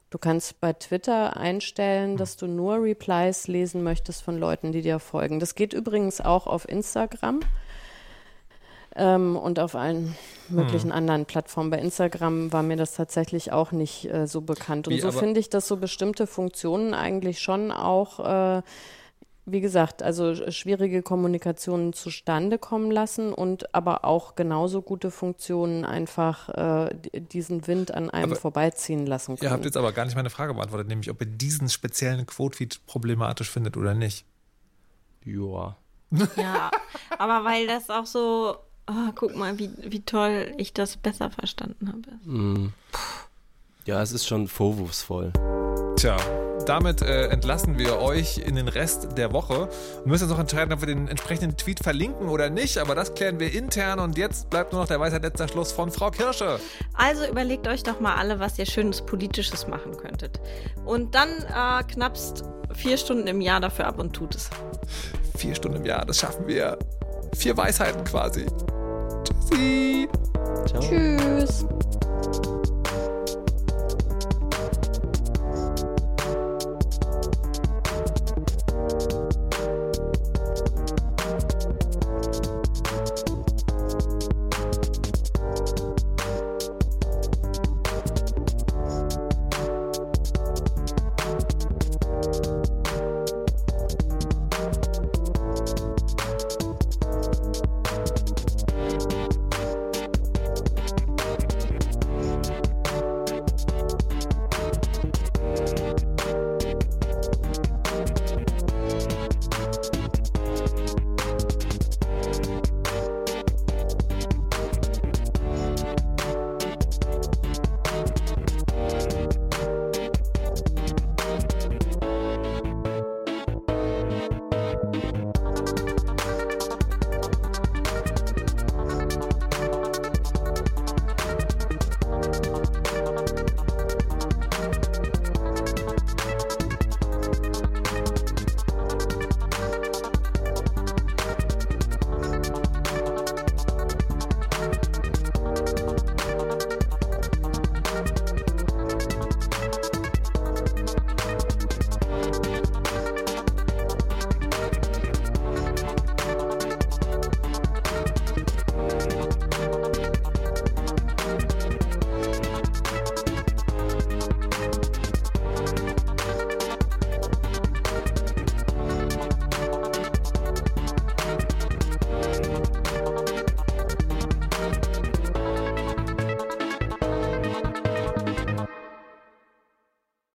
Du kannst bei Twitter einstellen, hm. dass du nur Replies lesen möchtest von Leuten, die dir folgen. Das geht übrigens auch auf Instagram ähm, und auf allen möglichen hm. anderen Plattformen. Bei Instagram war mir das tatsächlich auch nicht äh, so bekannt. Und Wie, so finde ich, dass so bestimmte Funktionen eigentlich schon auch äh, wie gesagt, also schwierige Kommunikationen zustande kommen lassen und aber auch genauso gute Funktionen einfach äh, diesen Wind an einem aber vorbeiziehen lassen können. Ihr habt jetzt aber gar nicht meine Frage beantwortet, nämlich ob ihr diesen speziellen Quote-Feed problematisch findet oder nicht. Joa. Ja, aber weil das auch so, oh, guck mal, wie, wie toll ich das besser verstanden habe. Mm. Ja, es ist schon vorwurfsvoll. Tja, damit äh, entlassen wir euch in den Rest der Woche. Wir müssen uns noch entscheiden, ob wir den entsprechenden Tweet verlinken oder nicht, aber das klären wir intern und jetzt bleibt nur noch der Weisheit letzter Schluss von Frau Kirsche. Also überlegt euch doch mal alle, was ihr schönes Politisches machen könntet. Und dann äh, knappst vier Stunden im Jahr dafür ab und tut es. Vier Stunden im Jahr, das schaffen wir. Vier Weisheiten quasi. Tschüssi. Ciao. Tschüss.